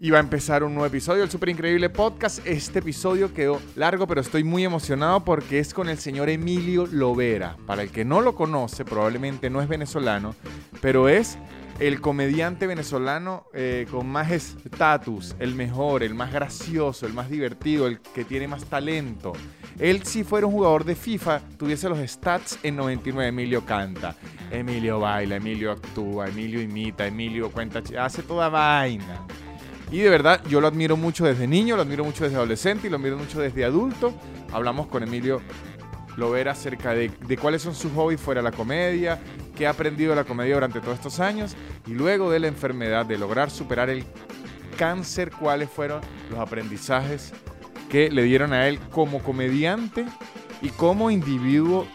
Y va a empezar un nuevo episodio del Super Increíble Podcast. Este episodio quedó largo, pero estoy muy emocionado porque es con el señor Emilio Lovera. Para el que no lo conoce, probablemente no es venezolano, pero es el comediante venezolano eh, con más estatus, el mejor, el más gracioso, el más divertido, el que tiene más talento. Él si fuera un jugador de FIFA, tuviese los stats en 99. Emilio canta, Emilio baila, Emilio actúa, Emilio imita, Emilio cuenta, hace toda vaina. Y de verdad, yo lo admiro mucho desde niño, lo admiro mucho desde adolescente y lo admiro mucho desde adulto. Hablamos con Emilio Lovera acerca de, cuáles son sus hobbies fuera de la comedia, qué ha aprendido de la comedia durante todos estos años y luego de la enfermedad, de lograr superar el cáncer, cuáles fueron los aprendizajes que le dieron a él como comediante y como individuo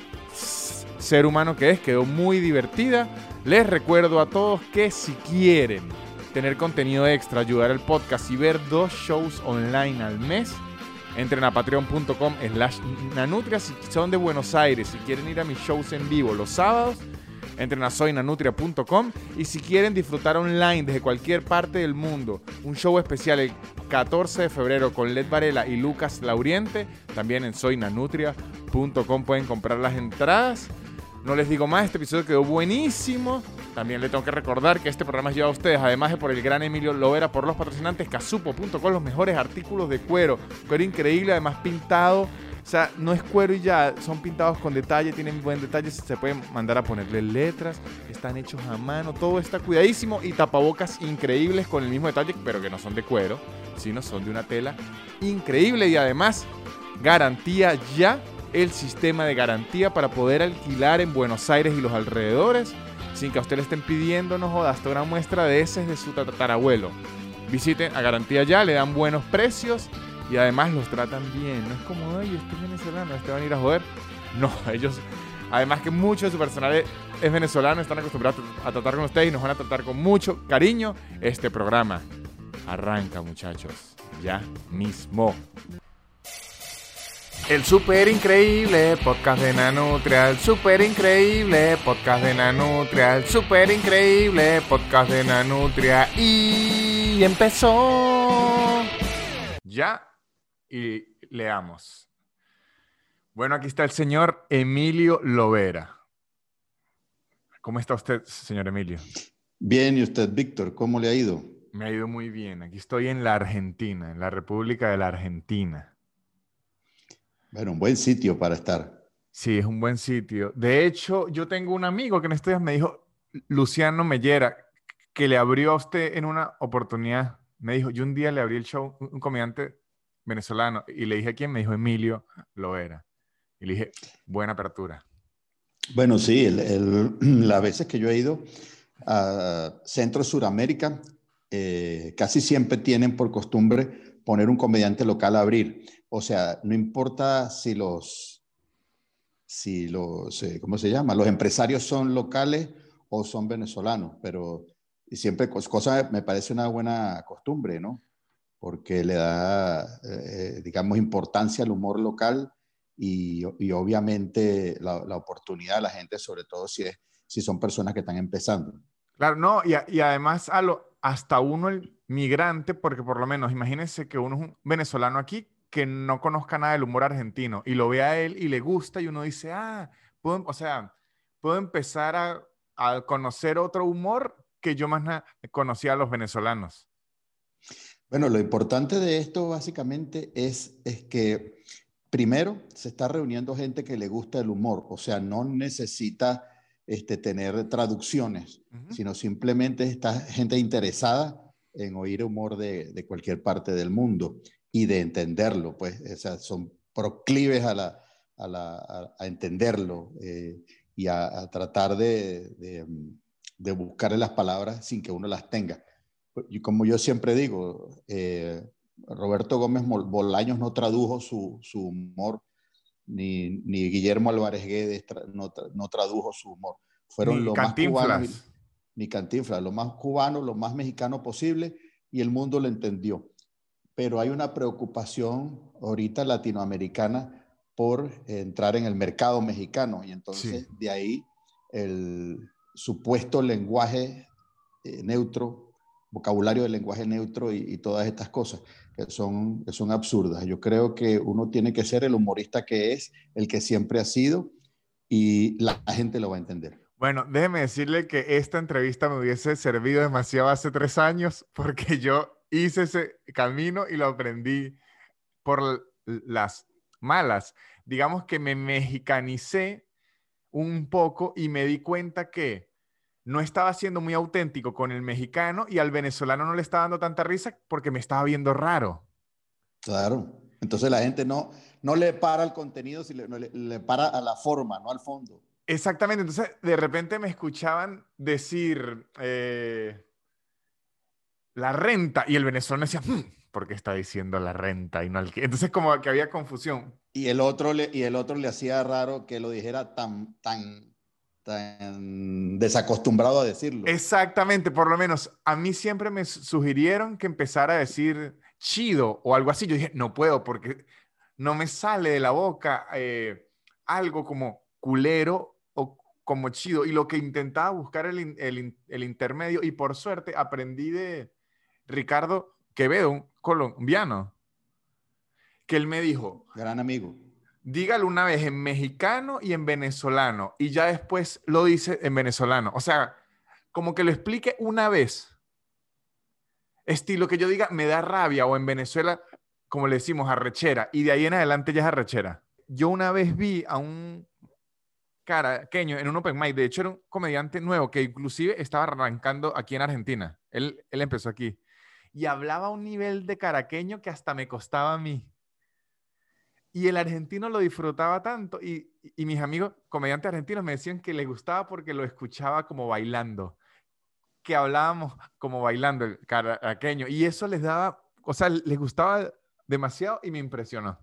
ser humano que es. Quedó muy divertida. Les recuerdo a todos que si quieren tener contenido extra, ayudar al podcast y ver dos shows online al mes, entren a patreon.com slash nanutria si son de Buenos Aires, si quieren ir a mis shows en vivo los sábados, entren a soynanutria.com y si quieren disfrutar online desde cualquier parte del mundo, un show especial el 14 de febrero con Led Varela y Lucas Lauriente, también en soynanutria.com pueden comprar las entradas. No les digo más, este episodio quedó buenísimo. También le tengo que recordar que este programa es llevado a ustedes, además de por el gran Emilio Lovera, por los patrocinantes casupo.com, los mejores artículos de cuero. Cuero increíble, además pintado. O sea, no es cuero y ya, son pintados con detalle, tienen buen detalle, se pueden mandar a ponerle letras, están hechos a mano, todo está cuidadísimo y tapabocas increíbles con el mismo detalle, pero que no son de cuero, sino son de una tela increíble y además garantía ya el sistema de garantía para poder alquilar en Buenos Aires y los alrededores sin que a usted le estén pidiendo, no toda una muestra de ese de su tatarabuelo. Visiten a Garantía Ya, le dan buenos precios y además los tratan bien. No es como, ay, este es venezolano, este van a ir a joder. No, ellos, además que mucho de su personal es venezolano, están acostumbrados a tratar con ustedes y nos van a tratar con mucho cariño. Este programa arranca, muchachos, ya mismo. El super increíble podcast de Nanutria, el super increíble podcast de Nanutria, el super increíble podcast de Nanutria y empezó. Ya y leamos. Bueno, aquí está el señor Emilio Lovera. ¿Cómo está usted, señor Emilio? Bien, ¿y usted, Víctor? ¿Cómo le ha ido? Me ha ido muy bien. Aquí estoy en la Argentina, en la República de la Argentina. Bueno, un buen sitio para estar. Sí, es un buen sitio. De hecho, yo tengo un amigo que en estos días me dijo, Luciano Mellera, que le abrió a usted en una oportunidad. Me dijo, yo un día le abrí el show un comediante venezolano y le dije a quién, me dijo Emilio lo era. Y le dije, buena apertura. Bueno, sí, las veces que yo he ido a Centro Suramérica, eh, casi siempre tienen por costumbre poner un comediante local a abrir. O sea, no importa si los, si los, eh, ¿cómo se llama? Los empresarios son locales o son venezolanos, pero siempre cosa me parece una buena costumbre, ¿no? Porque le da, eh, digamos, importancia al humor local y, obviamente la, oportunidad a la gente, sobre todo si, es, si son personas que están empezando. Claro, no, y, y además a lo, hasta uno el migrante, porque por lo menos imagínense que uno es un venezolano aquí que no conozca nada del humor argentino y lo ve a él y le gusta y uno dice, ah, puedo, o sea, puedo empezar a, conocer otro humor que yo más conocía a los venezolanos. Bueno, lo importante de esto básicamente es, es que primero se está reuniendo gente que le gusta el humor, o sea, no necesita este, tener traducciones, sino simplemente está gente interesada en oír humor de, de, cualquier parte del mundo y de entenderlo, pues, o sea, son proclives a, la, a, la, a, entenderlo eh, y a, tratar de, de, de, buscar las palabras sin que uno las tenga. Y como yo siempre digo, eh, Roberto Gómez Bolaños no tradujo su, su humor, ni, ni, Guillermo Álvarez Guedes no, no, tradujo su humor. Fueron los más cubanos, ni Cantinflas, lo más cubano, lo más mexicano posible, y el mundo lo entendió pero hay una preocupación ahorita latinoamericana por entrar en el mercado mexicano y entonces de ahí el supuesto lenguaje eh, neutro vocabulario del lenguaje neutro y, todas estas cosas que son, que son absurdas. Yo creo que uno tiene que ser el humorista que es, el que siempre ha sido, y la gente lo va a entender. Bueno, déjeme decirle que esta entrevista me hubiese servido demasiado hace tres años porque yo hice ese camino y lo aprendí por las malas. Digamos que me mexicanicé un poco y me di cuenta que no estaba siendo muy auténtico con el mexicano y al venezolano no le estaba dando tanta risa porque me estaba viendo raro. Claro. Entonces la gente no, no le para al contenido, sino le, le, para a la forma, no al fondo. Exactamente. Entonces de repente me escuchaban decir eh, la renta y el venezolano decía, hmm, ¿por qué está diciendo la renta y no Entonces como que había confusión. Y el otro le, y el otro le hacía raro que lo dijera tan, tan tan desacostumbrado a decirlo. Exactamente, por lo menos a mí siempre me sugirieron que empezara a decir chido o algo así. Yo dije, no puedo porque no me sale de la boca eh, algo como culero o como chido. Y lo que intentaba buscar el, el, el intermedio, y por suerte aprendí de Ricardo Quevedo, un colombiano, que él me dijo. Gran amigo dígalo una vez en mexicano y en venezolano y ya después lo dice en venezolano. O sea, como que lo explique una vez. Estilo que yo diga, me da rabia o en Venezuela, como le decimos, arrechera. Y de ahí en adelante ya es arrechera. Yo una vez vi a un caraqueño en un open mic. De hecho, era un comediante nuevo que inclusive estaba arrancando aquí en Argentina. Él, él empezó aquí. Y hablaba un nivel de caraqueño que hasta me costaba a mí. Y el argentino lo disfrutaba tanto y, mis amigos comediantes argentinos me decían que les gustaba porque lo escuchaba como bailando, que hablábamos como bailando el caraqueño y eso les daba, o sea, les gustaba demasiado y me impresionó.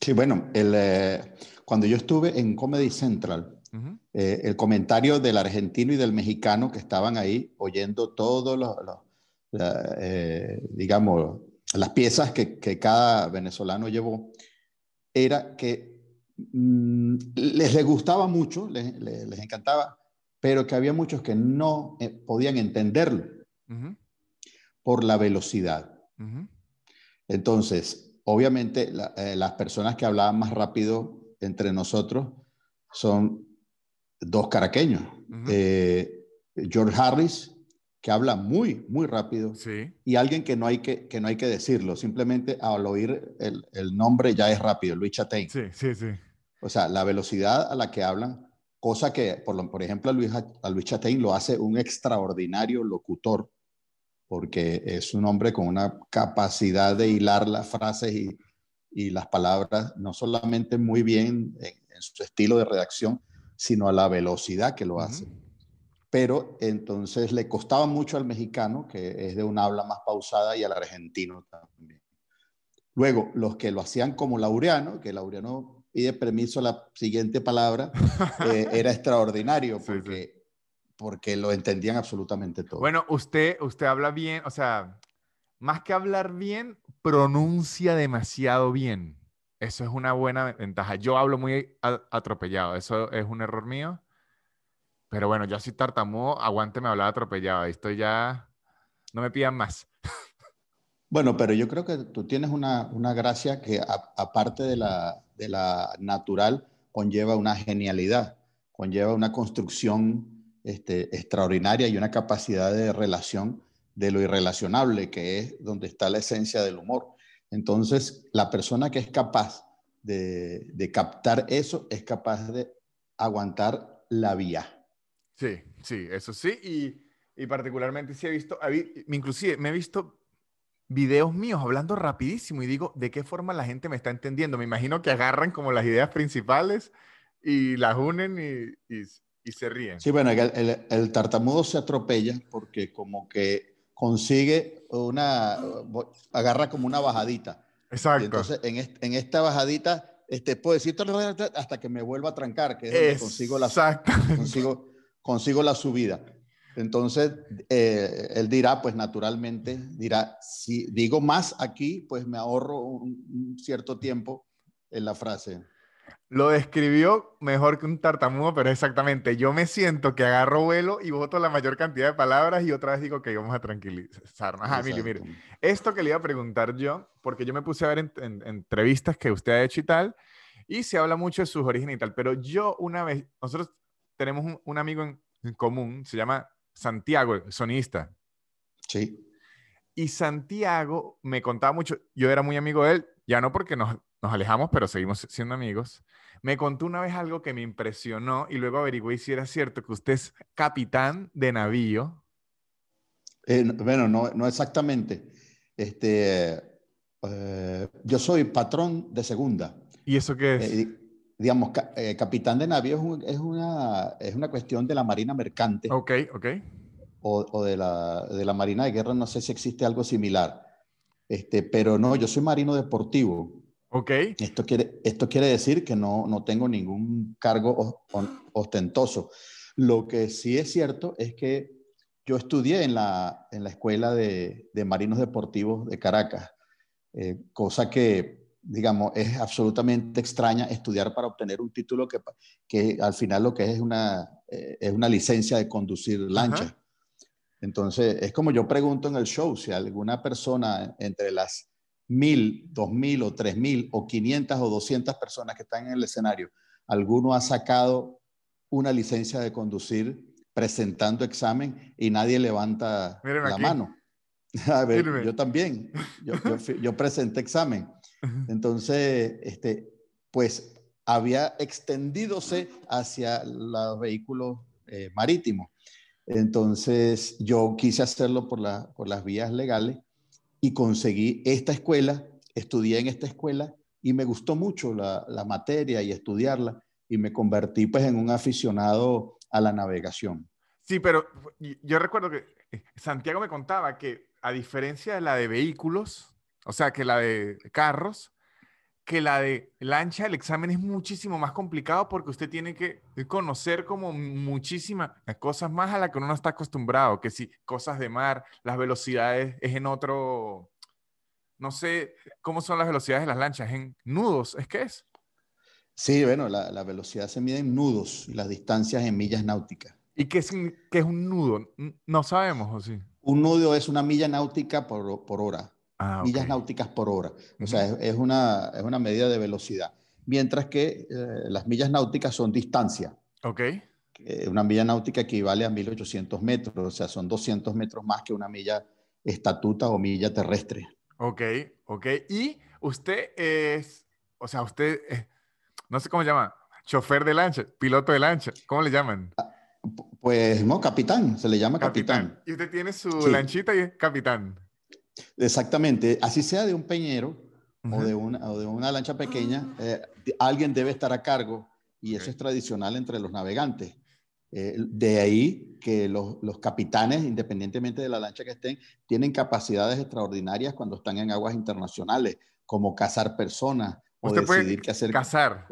Sí, bueno, el, eh, cuando yo estuve en Comedy Central, eh, el comentario del argentino y del mexicano que estaban ahí oyendo todos los, eh, digamos, las piezas que, que, cada venezolano llevó, era que mm, les, les, gustaba mucho, les, les, encantaba, pero que había muchos que no eh, podían entenderlo por la velocidad. Entonces, obviamente, eh, las personas que hablaban más rápido entre nosotros son dos caraqueños. George Harris que habla muy, muy rápido, y alguien que no, hay que, que no hay que decirlo, simplemente al oír el, el nombre ya es rápido, Luis Chatein. Sí, sí, sí. O sea, la velocidad a la que hablan, cosa que, por, por ejemplo, a Luis, a Luis Chatein lo hace un extraordinario locutor, porque es un hombre con una capacidad de hilar las frases y, y las palabras, no solamente muy bien en, su estilo de redacción, sino a la velocidad que lo hace pero entonces le costaba mucho al mexicano, que es de un habla más pausada, y al argentino también. Luego, los que lo hacían como Laureano, que Laureano pide permiso a la siguiente palabra, eh, era extraordinario porque, porque lo entendían absolutamente todo. Bueno, usted, usted habla bien, o sea, más que hablar bien, pronuncia demasiado bien. Eso es una buena ventaja. Yo hablo muy atropellado, eso es un error mío. Pero bueno, yo así tartamudo, aguánteme hablar atropellado. Esto ya no me pidan más. Bueno, pero yo creo que tú tienes una, una gracia que aparte de la, de la natural, conlleva una genialidad, conlleva una construcción este, extraordinaria y una capacidad de relación de lo irrelacionable, que es donde está la esencia del humor. Entonces, la persona que es capaz de, de captar eso es capaz de aguantar la vía. Sí, sí, eso sí. Y, y particularmente sí he visto, inclusive me he visto videos míos hablando rapidísimo y digo, ¿de qué forma la gente me está entendiendo? Me imagino que agarran como las ideas principales y las unen y, y, se ríen. Sí, bueno, el, el, tartamudo se atropella porque como que consigue una, agarra como una bajadita. Exacto. entonces, en, en esta bajadita, este, puedo decir hasta que me vuelva a trancar, que es donde consigo la, consigo, consigo la subida. Entonces, eh, él dirá, pues naturalmente, dirá, si digo más aquí, pues me ahorro un, cierto tiempo en la frase. Lo describió mejor que un tartamudo, pero exactamente. Yo me siento que agarro vuelo y voto la mayor cantidad de palabras y otra vez digo que vamos a tranquilizarnos. Mire. Esto que le iba a preguntar yo, porque yo me puse a ver en, entrevistas que usted ha hecho y tal, y se habla mucho de sus orígenes y tal, pero yo una vez, nosotros tenemos un, amigo en, en, común, se llama Santiago, sonista. Sí. Y Santiago me contaba mucho, yo era muy amigo de él, ya no porque nos, nos alejamos, pero seguimos siendo amigos. Me contó una vez algo que me impresionó y luego averigué si era cierto que usted es capitán de navío. Eh, bueno, no, no exactamente. Este, eh, yo soy patrón de segunda. ¿Y eso qué es? Eh, digamos, capitán de navío es, una, es una cuestión de la marina mercante. Ok, ok. O, o de, la, de, la, marina de guerra, no sé si existe algo similar. Este, pero no, yo soy marino deportivo. Ok. Esto quiere, esto quiere decir que no, no tengo ningún cargo ostentoso. Lo que sí es cierto es que yo estudié en la, en la Escuela de, de Marinos Deportivos de Caracas, eh, cosa que, digamos, es absolutamente extraña estudiar para obtener un título que, que al final lo que es es una, eh, es una licencia de conducir lancha. Entonces, es como yo pregunto en el show, si alguna persona entre las mil, dos mil o tres mil o quinientas o doscientas personas que están en el escenario, alguno ha sacado una licencia de conducir presentando examen y nadie levanta la mano. A ver, yo también, yo, presenté examen. Entonces, este, pues había extendidose hacia los vehículos eh, marítimos. Entonces, yo quise hacerlo por, la, por las vías legales y conseguí esta escuela, estudié en esta escuela y me gustó mucho la, materia y estudiarla y me convertí pues en un aficionado a la navegación. Sí, pero yo recuerdo que eh, Santiago me contaba que a diferencia de la de vehículos, o sea, que la de carros, que la de lancha, el examen es muchísimo más complicado porque usted tiene que conocer como muchísimas cosas más a las que uno no está acostumbrado, que si cosas de mar, las velocidades es en otro, no sé cómo son las velocidades de las lanchas, en nudos, ¿es que es? Sí, bueno, la, la velocidad se mide en nudos y las distancias en millas náuticas. ¿Y qué es, qué es un nudo? No sabemos, ¿o sí? Un nudo es una milla náutica por, por hora. Ah, millas náuticas por hora. O sea, es, una, es una medida de velocidad. Mientras que eh, las millas náuticas son distancia. Ok. una milla náutica equivale a 1800 metros, o sea, son 200 metros más que una milla estatuta o milla terrestre. Ok, ok. Y usted es, o sea, usted, no sé cómo se llama, chofer de lancha, piloto de lancha, ¿cómo le llaman? Ah, pues no, capitán, se le llama capitán. Y usted tiene su lanchita y es capitán. Exactamente, así sea de un peñero o, de una, de una lancha pequeña, eh, alguien debe estar a cargo y eso es tradicional entre los navegantes. Eh, de ahí que los, capitanes, independientemente de la lancha que estén, tienen capacidades extraordinarias cuando están en aguas internacionales, como cazar personas o decidir qué hacer. Cazar.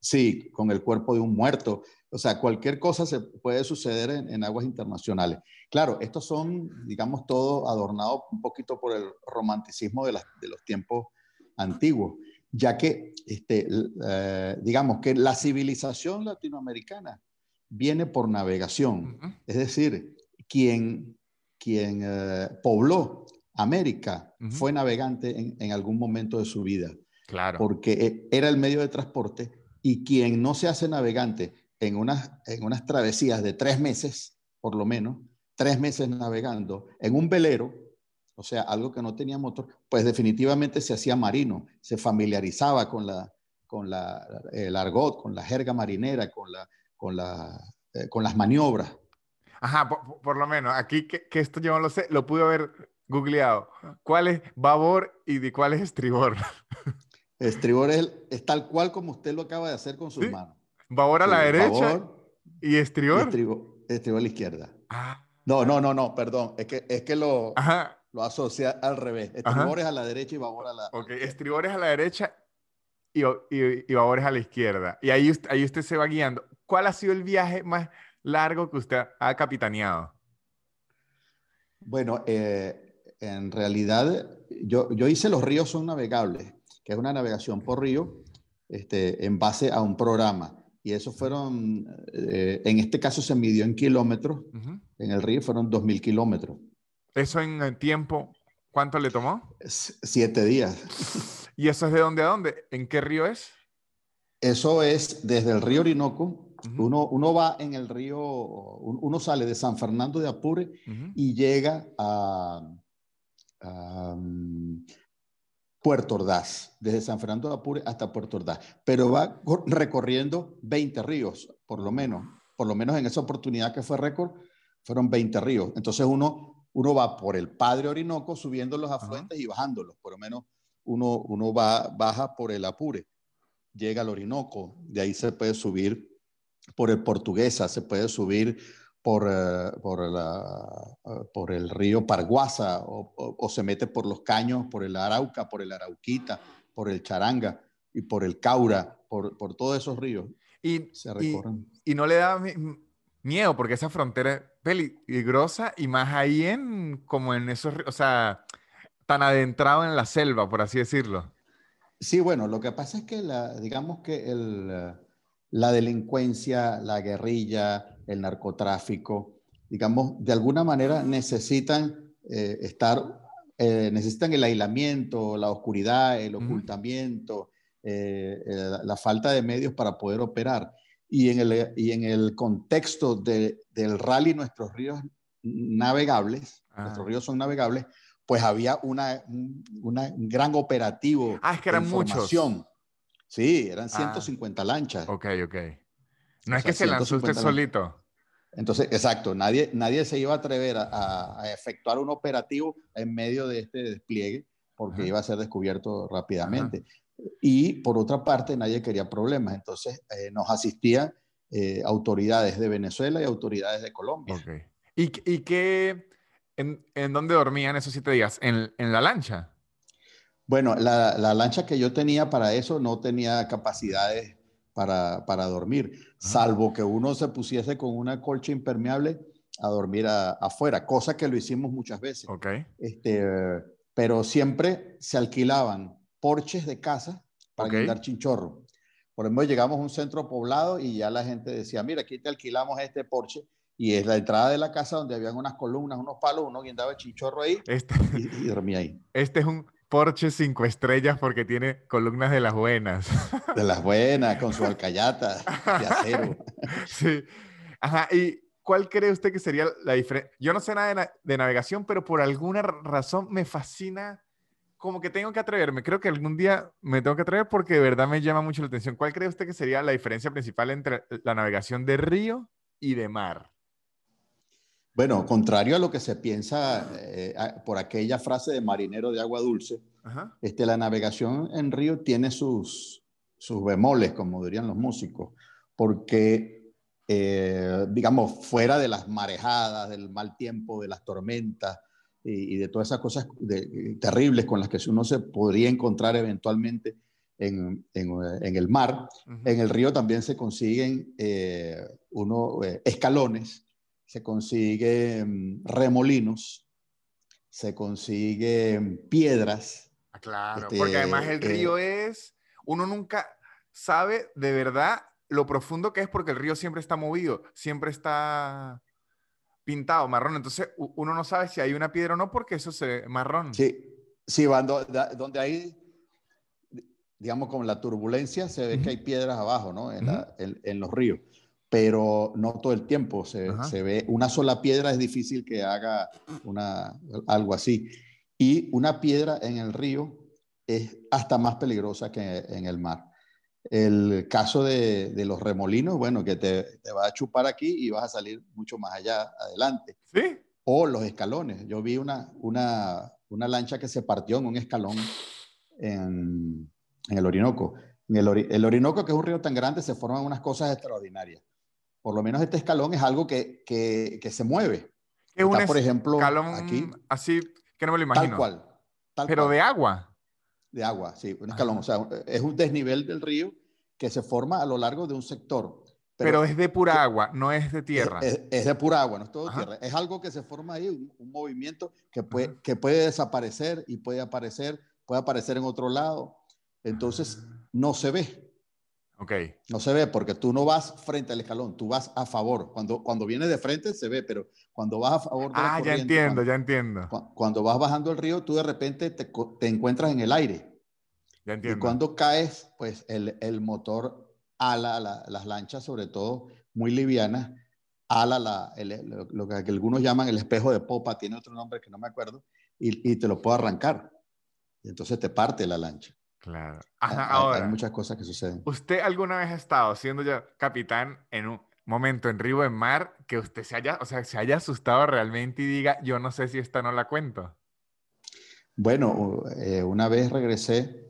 sí, con el cuerpo de un muerto. O sea, cualquier cosa se puede suceder en, aguas internacionales. Claro, estos son, digamos, todo adornado un poquito por el romanticismo de, los tiempos antiguos, ya que, este, eh, digamos, que la civilización latinoamericana viene por navegación. Es decir, quien, quien eh, pobló América fue navegante en, en, algún momento de su vida. Claro. Porque eh, era el medio de transporte y quien no se hace navegante en unas, en unas travesías de tres meses, por lo menos, tres meses navegando en un velero, o sea, algo que no tenía motor, pues definitivamente se hacía marino, se familiarizaba con, la, con la, el argot, con la jerga marinera, con, la, con, la, eh, con las maniobras. Ajá, por, lo menos, aquí que, que, esto yo no lo sé, lo pude haber googleado. ¿Cuál es babor y de cuál es estribor? Estribor es, es, tal cual como usted lo acaba de hacer con sus manos. Babor a la derecha y estribor, a la izquierda. Ah. No, no, no, no, perdón. Es que, es que lo, lo asocia al revés. Estribores a la derecha y babor a la Ok, estribores a la derecha y, y, y babores a la izquierda. Y ahí, ahí usted se va guiando. ¿Cuál ha sido el viaje más largo que usted ha capitaneado? Bueno, eh, en realidad yo, yo hice los ríos son navegables, que es una navegación por río este, en base a un programa. Y eso fueron, eh, en este caso se midió en kilómetros, en el río fueron 2.000 kilómetros. ¿Eso en el tiempo cuánto le tomó? siete días. ¿Y eso es de dónde a dónde? ¿En qué río es? Eso es desde el río Orinoco. uno, uno, va en el río, uno sale de San Fernando de Apure y llega a, mm, Puerto Ordaz, desde San Fernando de Apure hasta Puerto Ordaz, pero va recorriendo 20 ríos, por lo menos, por lo menos en esa oportunidad que fue récord, fueron 20 ríos. Entonces uno, uno va por el Padre Orinoco subiendo los afluentes y bajándolos, por lo menos uno, uno va, baja por el Apure, llega al Orinoco, de ahí se puede subir por el Portuguesa, se puede subir por, eh, por, la, eh, por, el río Parguasa o, se mete por los caños, por el Arauca, por el Arauquita, por el Charanga y por el Caura, por, por todos esos ríos. Y, se recorren. Y, no le da miedo porque esa frontera es peligrosa y más ahí en como en esos, o sea, tan adentrado en la selva, por así decirlo. Sí, bueno, lo que pasa es que la, digamos que el, la delincuencia, la guerrilla, el narcotráfico, digamos, de alguna manera necesitan eh, estar, eh, necesitan el aislamiento, la oscuridad, el ocultamiento, eh, la falta de medios para poder operar. Y en el, y en el contexto de, del rally, nuestros ríos navegables, nuestros ah. ríos son navegables, pues había una, una un gran operativo. Ah, es que eran muchos. Sí, eran 150 ah. lanchas. Ok, ok. No es que se lanzó usted solito. Entonces, exacto, nadie, nadie se iba a atrever a, efectuar un operativo en medio de este despliegue porque iba a ser descubierto rápidamente. Y por otra parte, nadie quería problemas. Entonces, eh, nos asistían eh, autoridades de Venezuela y autoridades de Colombia. Okay. ¿Y, y qué, en, en, dónde dormían esos siete días? ¿En, en la lancha? Bueno, la, la, lancha que yo tenía para eso no tenía capacidades para, para dormir, salvo que uno se pusiese con una colcha impermeable a dormir afuera, cosa que lo hicimos muchas veces. Okay. Este, pero siempre se alquilaban porches de casa para okay. chinchorro. Por ejemplo, llegamos a un centro poblado y ya la gente decía, mira, aquí te alquilamos este porche y es la entrada de la casa donde habían unas columnas, unos palos, uno guindaba el chinchorro ahí este, y, dormía ahí. Este es un Porsche cinco estrellas porque tiene columnas de las buenas. De las buenas, con su alcayata de acero. Sí. Ajá, ¿y cuál cree usted que sería la diferencia? Yo no sé nada de, navegación, pero por alguna razón me fascina, como que tengo que atreverme. Creo que algún día me tengo que atrever porque de verdad me llama mucho la atención. ¿Cuál cree usted que sería la diferencia principal entre la navegación de río y de mar? Bueno, contrario a lo que se piensa eh, por aquella frase de marinero de agua dulce, Este, la navegación en río tiene sus, sus bemoles, como dirían los músicos, porque, eh, digamos, fuera de las marejadas, del mal tiempo, de las tormentas y, de todas esas cosas terribles con las que uno se podría encontrar eventualmente en, en, el mar, en el río también se consiguen eh, uno, escalones se consiguen remolinos, se consiguen piedras. Ah, claro, este, porque además el río eh, es, uno nunca sabe de verdad lo profundo que es porque el río siempre está movido, siempre está pintado marrón, entonces uno no sabe si hay una piedra o no porque eso se ve marrón. Sí, sí, cuando, donde hay, digamos, con la turbulencia se ve que hay piedras abajo, ¿no? En, en los ríos pero no todo el tiempo. Se, se, ve una sola piedra, es difícil que haga una, algo así. Y una piedra en el río es hasta más peligrosa que en el mar. El caso de, de los remolinos, bueno, que te, te, va a chupar aquí y vas a salir mucho más allá adelante. Sí. O los escalones. Yo vi una, una, una lancha que se partió en un escalón en, en el Orinoco. En el, el Orinoco, que es un río tan grande, se forman unas cosas extraordinarias por lo menos este escalón es algo que, que, que se mueve. Es un por ejemplo, escalón aquí, así que no me lo imagino. Tal cual. Pero de agua. De agua, sí, un escalón. O sea, es un desnivel del río que se forma a lo largo de un sector. Pero, es de pura agua, no es de tierra. Es, de pura agua, no es todo tierra. Es algo que se forma ahí, un, movimiento que puede, que puede desaparecer y puede aparecer, puede aparecer en otro lado. Entonces, ah. no se ve. Ok. No se ve porque tú no vas frente al escalón, tú vas a favor. Cuando, cuando vienes de frente se ve, pero cuando vas a favor de Ah, ya entiendo, ya entiendo. Cuando, vas bajando el río, tú de repente te, te encuentras en el aire. Ya entiendo. Y cuando caes, pues el, el motor ala las lanchas, sobre todo muy livianas, ala la, lo, que algunos llaman el espejo de popa, tiene otro nombre que no me acuerdo, y, y te lo puedo arrancar. Y entonces te parte la lancha. Claro. hay, muchas cosas que suceden. ¿Usted alguna vez ha estado siendo ya capitán en un momento en Río en Mar que usted se haya, o sea, se haya asustado realmente y diga, yo no sé si esta no la cuento? Bueno, eh, una vez regresé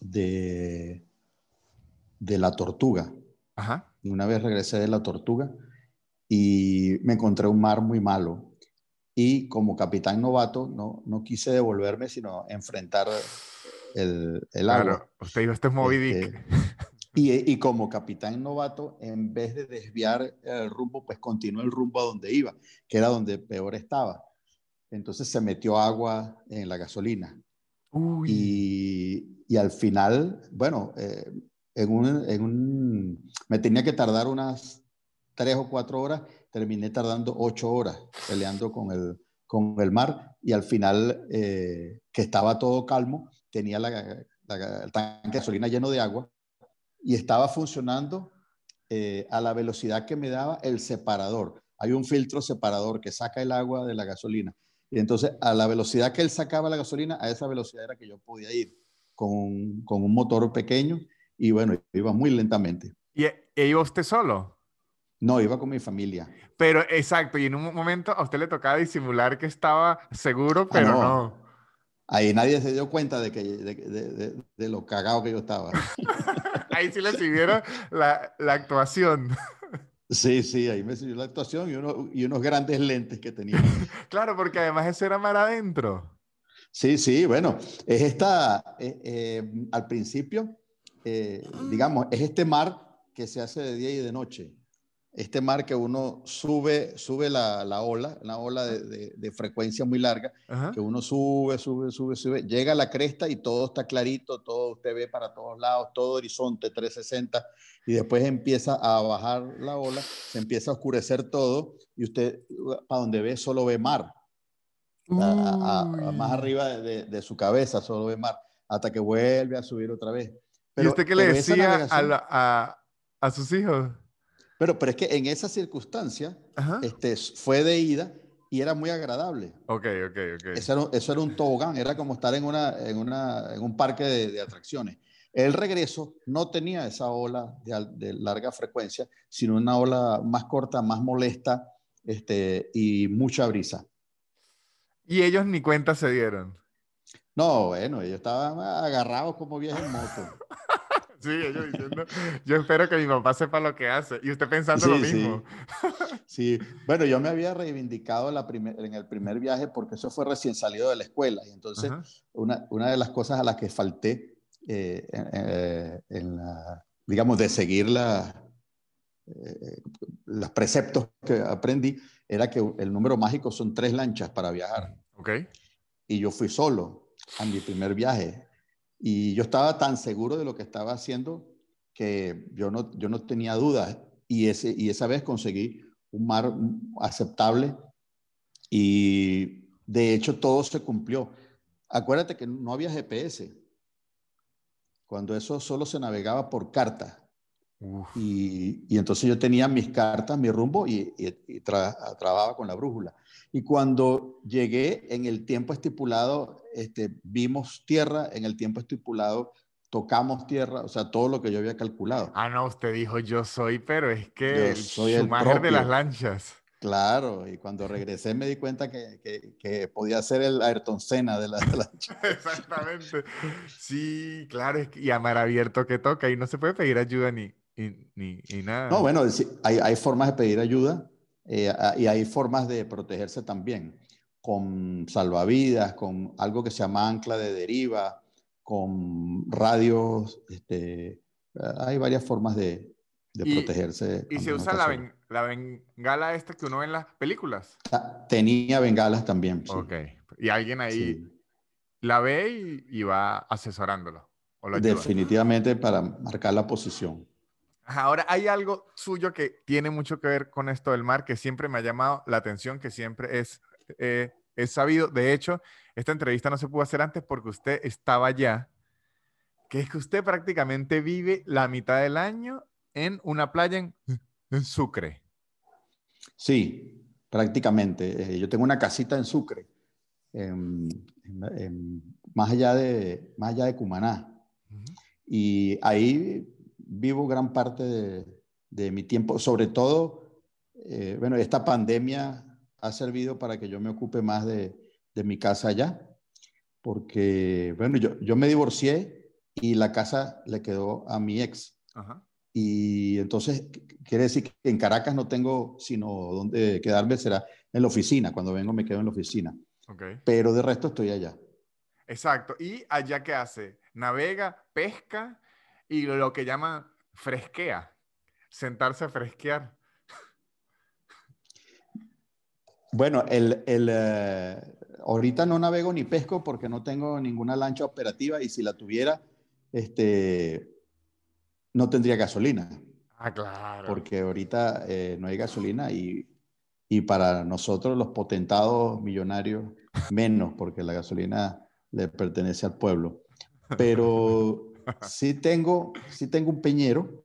de, de la tortuga. Ajá. Una vez regresé de la tortuga y me encontré un mar muy malo. Y como capitán novato, no, no quise devolverme, sino enfrentar el, el claro, Usted dijo, este es Moby Dick. Este, y, y, como capitán novato, en vez de desviar el rumbo, pues continuó el rumbo a donde iba, que era donde peor estaba. Entonces se metió agua en la gasolina. Y, y, al final, bueno, eh, en, un, en un, me tenía que tardar unas tres o cuatro horas, terminé tardando ocho horas peleando con el, con el mar y al final, eh, que estaba todo calmo, tenía la, el tanque de gasolina lleno de agua y estaba funcionando eh, a la velocidad que me daba el separador. Hay un filtro separador que saca el agua de la gasolina. Y entonces, a la velocidad que él sacaba la gasolina, a esa velocidad era que yo podía ir con, con un motor pequeño y bueno, iba muy lentamente. ¿Y e iba usted solo? No, iba con mi familia. Pero exacto, y en un momento a usted le tocaba disimular que estaba seguro, ah, pero no. Ahí nadie se dio cuenta de, que, de, de, lo cagado que yo estaba. ahí sí le sirvieron la, la, actuación. Sí, sí, ahí me sirvió la actuación y, uno, y unos grandes lentes que tenía. claro, porque además ese era mar adentro. Sí, sí, bueno, es esta, eh, eh, al principio, eh, digamos, es este mar que se hace de día y de noche este mar que uno sube, sube la, la ola, una ola de, de, frecuencia muy larga, que uno sube, sube, sube, sube, llega a la cresta y todo está clarito, todo usted ve para todos lados, todo horizonte 360, y después empieza a bajar la ola, se empieza a oscurecer todo, y usted para donde ve solo ve mar. más arriba de, de, su cabeza solo ve mar, hasta que vuelve a subir otra vez. Pero, ¿Y usted qué le decía a, a, a sus hijos? Pero, pero es que en esa circunstancia este, fue de ida y era muy agradable. Ok, ok, ok. Eso era, eso era un tobogán, era como estar en, una, en, una, en un parque de, de, atracciones. El regreso no tenía esa ola de, de, larga frecuencia, sino una ola más corta, más molesta este, y mucha brisa. Y ellos ni cuenta se dieron. No, bueno, ellos estaban agarrados como viejos en moto. Sí, ellos diciendo, yo espero que mi papá sepa lo que hace. Y usted pensando lo mismo. Sí. bueno, yo me había reivindicado la en el primer viaje porque eso fue recién salido de la escuela. Y entonces, una, una, de las cosas a las que falté, eh, eh, en la, digamos, de seguir la, eh, los preceptos que aprendí, era que el número mágico son tres lanchas para viajar. Ok. Y yo fui solo a mi primer viaje y yo estaba tan seguro de lo que estaba haciendo que yo no, yo no tenía dudas. Y, ese, y esa vez conseguí un mar aceptable y de hecho todo se cumplió. Acuérdate que no había GPS. Cuando eso solo se navegaba por carta. Y, y, entonces yo tenía mis cartas, mi rumbo y, y, trabajaba con la brújula. Y cuando llegué en el tiempo estipulado, este, vimos tierra, en el tiempo estipulado tocamos tierra, o sea, todo lo que yo había calculado. Ah, no, usted dijo yo soy, pero es que soy el Schumacher de las lanchas. Claro, y cuando regresé me di cuenta que, que, podía ser el Ayrton Senna de las lanchas. Exactamente. Sí, claro, y a mar abierto que toca y no se puede pedir ayuda ni, ni, nada. No, bueno, hay, hay formas de pedir ayuda eh, y hay formas de protegerse también, con salvavidas, con algo que se llama ancla de deriva, con radios, este, eh, hay varias formas de, de protegerse. ¿Y se usa la, la, bengala esta que uno ve en las películas? Ah, tenía bengalas también. Ok, y alguien ahí la ve y, y va asesorándolo. Definitivamente para marcar la posición. Ahora, hay algo suyo que tiene mucho que ver con esto del mar, que siempre me ha llamado la atención, que siempre es, eh, es sabido. De hecho, esta entrevista no se pudo hacer antes porque usted estaba allá, que es que usted prácticamente vive la mitad del año en una playa en, Sucre. Sí, prácticamente. Eh, yo tengo una casita en Sucre, más, allá de, más allá de Cumaná. Y ahí vivo gran parte de, mi tiempo, sobre todo, eh, bueno, esta pandemia ha servido para que yo me ocupe más de, mi casa allá, porque, bueno, yo, yo, me divorcié y la casa le quedó a mi ex. Y entonces, quiere decir que en Caracas no tengo sino donde quedarme, será en la oficina. Cuando vengo me quedo en la oficina. Pero de resto estoy allá. Exacto. ¿Y allá qué hace? ¿Navega, pesca y lo que llama fresquea? Sentarse a fresquear. Bueno, el, el eh, ahorita no navego ni pesco porque no tengo ninguna lancha operativa y si la tuviera, este, no tendría gasolina. Ah, claro. Porque ahorita eh, no hay gasolina y, y, para nosotros los potentados millonarios menos, porque la gasolina le pertenece al pueblo. Pero sí tengo, sí tengo un peñero,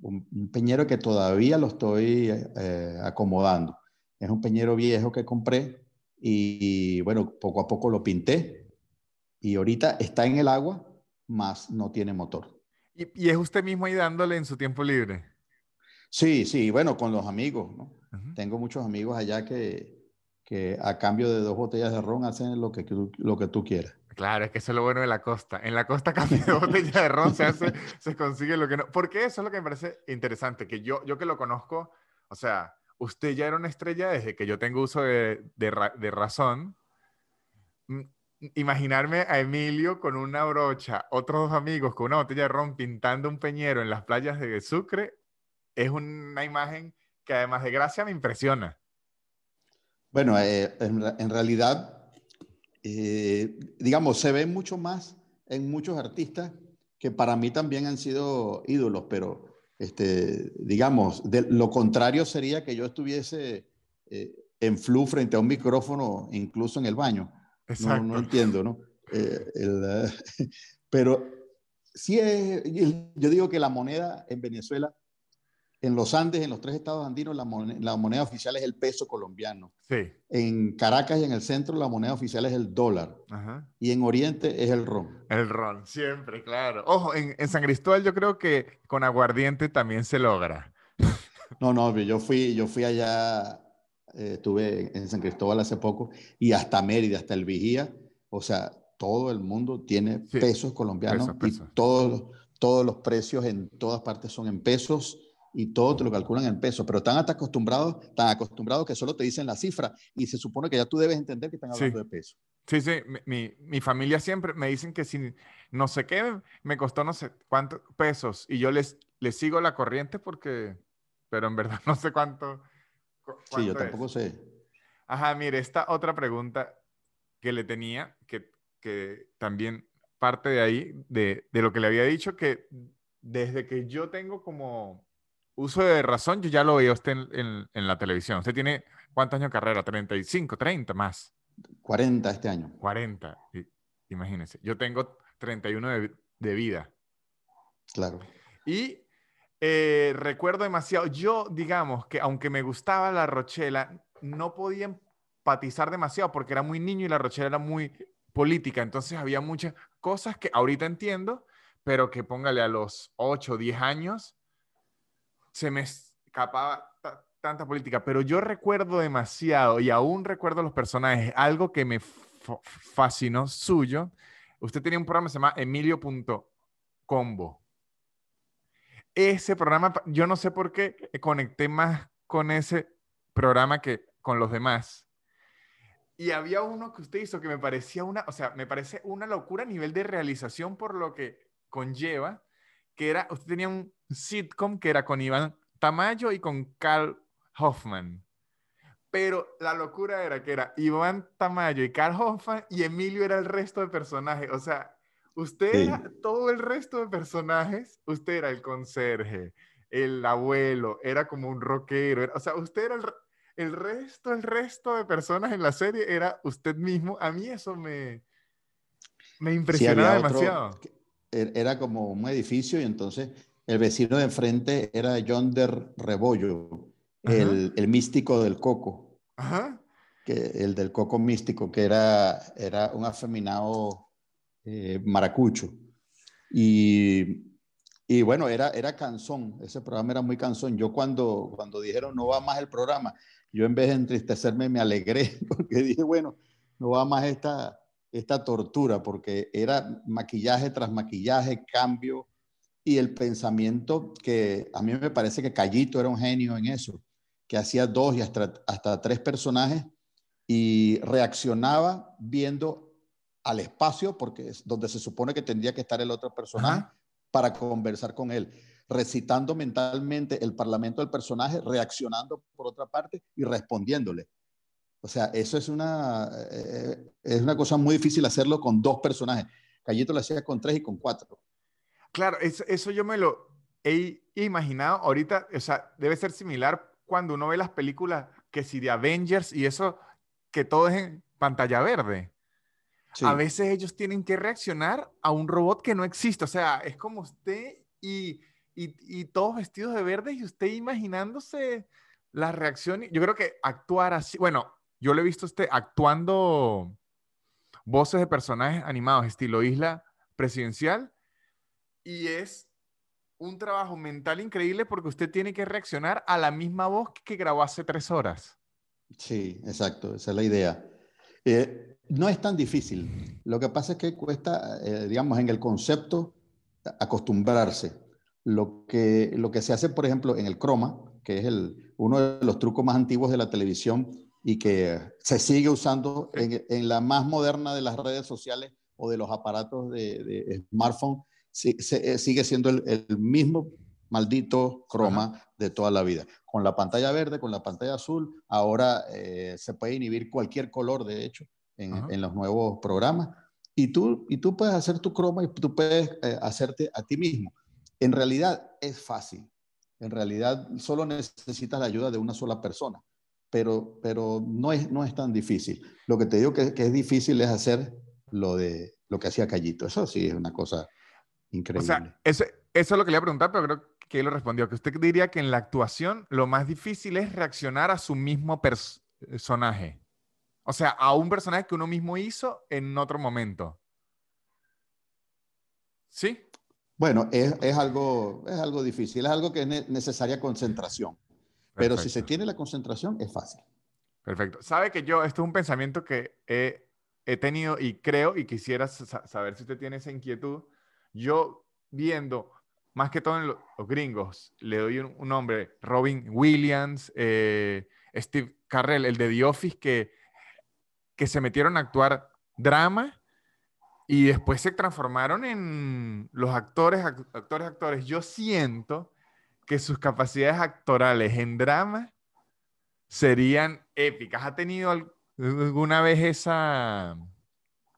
Un, peñero que todavía lo estoy eh, acomodando. Es un peñero viejo que compré y, bueno, poco a poco lo pinté y ahorita está en el agua, más no tiene motor. ¿Y, es usted mismo ahí dándole en su tiempo libre? Sí, sí, bueno, con los amigos, ¿no? Tengo muchos amigos allá que, que a cambio de dos botellas de ron hacen lo que, lo que tú quieras. Claro, es que eso es lo bueno de la costa. En la costa, de botella de ron, se, hace, se consigue lo que no. Porque eso es lo que me parece interesante, que yo, yo que lo conozco, o sea, usted ya era una estrella desde que yo tengo uso de, de, razón. Mm, imaginarme a Emilio con una brocha, otros dos amigos con una botella de ron pintando un peñero en las playas de Sucre, es una imagen que además de gracia me impresiona. Bueno, eh, en, realidad, eh, digamos, se ve mucho más en muchos artistas que para mí también han sido ídolos, pero este, digamos, de, lo contrario sería que yo estuviese eh, en flu frente a un micrófono, incluso en el baño. No, no, entiendo, ¿no? Eh, pero sí es, yo digo que la moneda en Venezuela, en los Andes, en los tres estados andinos, la moneda, oficial es el peso colombiano. Sí. En Caracas y en el centro, la moneda oficial es el dólar. Y en Oriente es el ron. El ron, siempre, claro. Ojo, en, en San Cristóbal yo creo que con aguardiente también se logra. No, no, yo fui, yo fui allá eh, estuve en San Cristóbal hace poco, y hasta Mérida, hasta el Vigía, o sea, todo el mundo tiene pesos colombianos y todos, todos los precios en todas partes son en pesos y todo te lo calculan en pesos, pero están hasta acostumbrados, tan acostumbrados que solo te dicen la cifra y se supone que ya tú debes entender que están hablando de pesos. Sí, sí, mi, mi, familia siempre me dicen que si no sé qué, me costó no sé cuántos pesos y yo les, les sigo la corriente porque, pero en verdad no sé cuánto, Sí, yo tampoco sé. Ajá, mire, esta otra pregunta que le tenía, que, que también parte de ahí, de, de, lo que le había dicho, que desde que yo tengo como uso de razón, yo ya lo veo usted en, en, la televisión. ¿Usted tiene cuántos años de carrera? ¿35, 30 más? 40 este año. 40, imagínense. Yo tengo 31 de, de vida. Claro. Y eh, recuerdo demasiado. Yo, digamos que aunque me gustaba la Rochela, no podía empatizar demasiado porque era muy niño y la Rochela era muy política. Entonces había muchas cosas que ahorita entiendo, pero que póngale a los 8 o 10 años, se me escapaba tanta política. Pero yo recuerdo demasiado y aún recuerdo los personajes. Algo que me fascinó suyo. Usted tenía un programa que se llama Emilio.combo ese programa, yo no sé por qué conecté más con ese programa que con los demás. Y había uno que usted hizo que me parecía una, o sea, me parece una locura a nivel de realización por lo que conlleva, que era, usted tenía un sitcom que era con Iván Tamayo y con Carl Hoffman. Pero la locura era que era Iván Tamayo y Carl Hoffman y Emilio era el resto de personajes. O sea, Usted era todo el resto de personajes, usted era el conserje, el abuelo, era como un rockero, o sea, usted era el, el resto, el resto de personas en la serie era usted mismo. A mí eso me, me impresionaba demasiado. Er, era como un edificio y entonces el vecino de enfrente era John der Rebollo, el, el, místico del coco. Ajá. Que, el del coco místico, que era, era un afeminado eh, maracucho. Y, y, bueno, era, era cansón, ese programa era muy cansón. Yo cuando, cuando dijeron no va más el programa, yo en vez de entristecerme me alegré porque dije, bueno, no va más esta, esta tortura, porque era maquillaje tras maquillaje, cambio y el pensamiento que a mí me parece que Callito era un genio en eso, que hacía dos y hasta, hasta tres personajes y reaccionaba viendo al espacio, porque es donde se supone que tendría que estar el otro personaje, para conversar con él recitando mentalmente el parlamento del personaje, reaccionando por otra parte y respondiéndole. O sea, eso es una, eh, es una cosa muy difícil hacerlo con dos personajes. Callito lo hacía con tres y con cuatro. Claro, eso, eso yo me lo he imaginado. Ahorita, o sea, debe ser similar cuando uno ve las películas que si de Avengers y eso, que todo es en pantalla verde. A veces ellos tienen que reaccionar a un robot que no existe. O sea, es como usted y y, todos vestidos de verde y usted imaginándose la reacción. Yo creo que actuar así, bueno, yo lo he visto usted actuando voces de personajes animados estilo isla presidencial y es un trabajo mental increíble porque usted tiene que reaccionar a la misma voz que grabó hace tres horas. Sí, exacto, esa es la idea. Eh, no es tan difícil. Lo que pasa es que cuesta, eh, digamos, en el concepto acostumbrarse. Lo que, lo que se hace, por ejemplo, en el croma, que es el, uno de los trucos más antiguos de la televisión y que se sigue usando en, en la más moderna de las redes sociales o de los aparatos de, de smartphone, se, eh, sigue siendo el, el, mismo maldito croma de toda la vida. Con la pantalla verde, con la pantalla azul, ahora eh, se puede inhibir cualquier color, de hecho, en, en, los nuevos programas. Y tú, y tú puedes hacer tu croma y tú puedes eh, hacerte a ti mismo. En realidad es fácil. En realidad solo necesitas la ayuda de una sola persona, pero, pero no, es, no es tan difícil. Lo que te digo que, que es difícil es hacer lo, de, lo que hacía Callito. Eso sí es una cosa increíble. O sea, eso, eso es lo que le iba a preguntar, pero creo que él lo respondió, que usted diría que en la actuación lo más difícil es reaccionar a su mismo personaje. O sea, a un personaje que uno mismo hizo en otro momento. ¿Sí? Bueno, es, es, algo, es algo difícil, es algo que es necesaria concentración. Pero si se tiene la concentración, es fácil. Perfecto. Sabe que yo, esto es un pensamiento que he, he tenido y creo y quisiera saber si usted tiene esa inquietud. Yo viendo, más que todo en los, gringos, le doy un, nombre, Robin Williams, eh, Steve Carrell, el de The Office, que, que se metieron a actuar drama y después se transformaron en los actores, actores, actores. Yo siento que sus capacidades actorales en drama serían épicas. ¿Ha tenido alguna vez esa,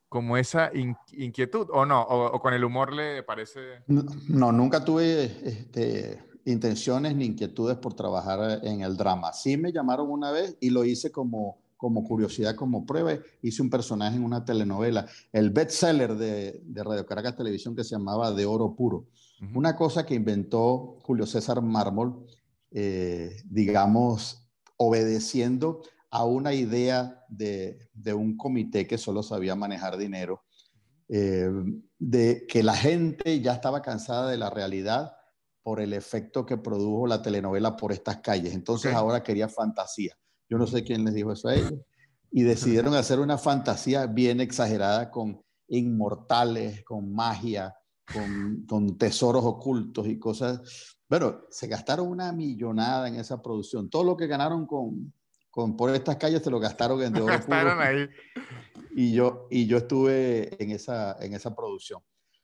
como esa inquietud o no? O, con el humor le parece? No, nunca tuve este, intenciones ni inquietudes por trabajar en el drama. Sí me llamaron una vez y lo hice como como curiosidad, como prueba, hice un personaje en una telenovela, el bestseller de, de Radio Caracas Televisión que se llamaba De Oro Puro. Una cosa que inventó Julio César Mármol, eh, digamos, obedeciendo a una idea de, de, un comité que solo sabía manejar dinero, eh, de que la gente ya estaba cansada de la realidad por el efecto que produjo la telenovela por estas calles. Entonces ahora quería fantasía. Yo no sé quién les dijo eso a ellos. Y decidieron hacer una fantasía bien exagerada con inmortales, con magia, con, con tesoros ocultos y cosas. Bueno, se gastaron una millonada en esa producción. Todo lo que ganaron con, con por estas calles se lo gastaron en oro gastaron ahí. Y yo, y yo estuve en esa, en esa producción,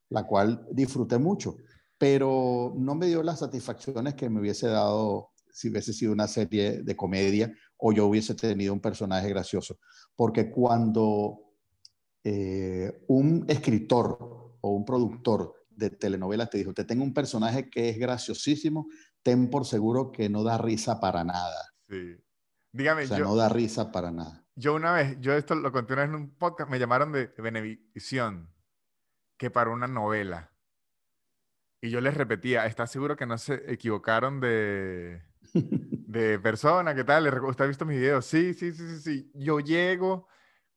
la cual disfruté mucho, pero no me dio las satisfacciones que me hubiese dado si hubiese sido una serie de comedia o yo hubiese tenido un personaje gracioso. Porque cuando eh, un escritor o un productor de telenovelas te dijo, te tengo un personaje que es graciosísimo, ten por seguro que no da risa para nada. Sí. Dígame, o sea, no da risa para nada. Yo una vez, yo esto lo conté en un podcast, me llamaron de Benevisión, que para una novela. Y yo les repetía, ¿estás seguro que no se equivocaron de, de persona? ¿Qué tal? ¿Usted ha visto mis videos? Sí, sí, sí, sí, sí. Yo llego,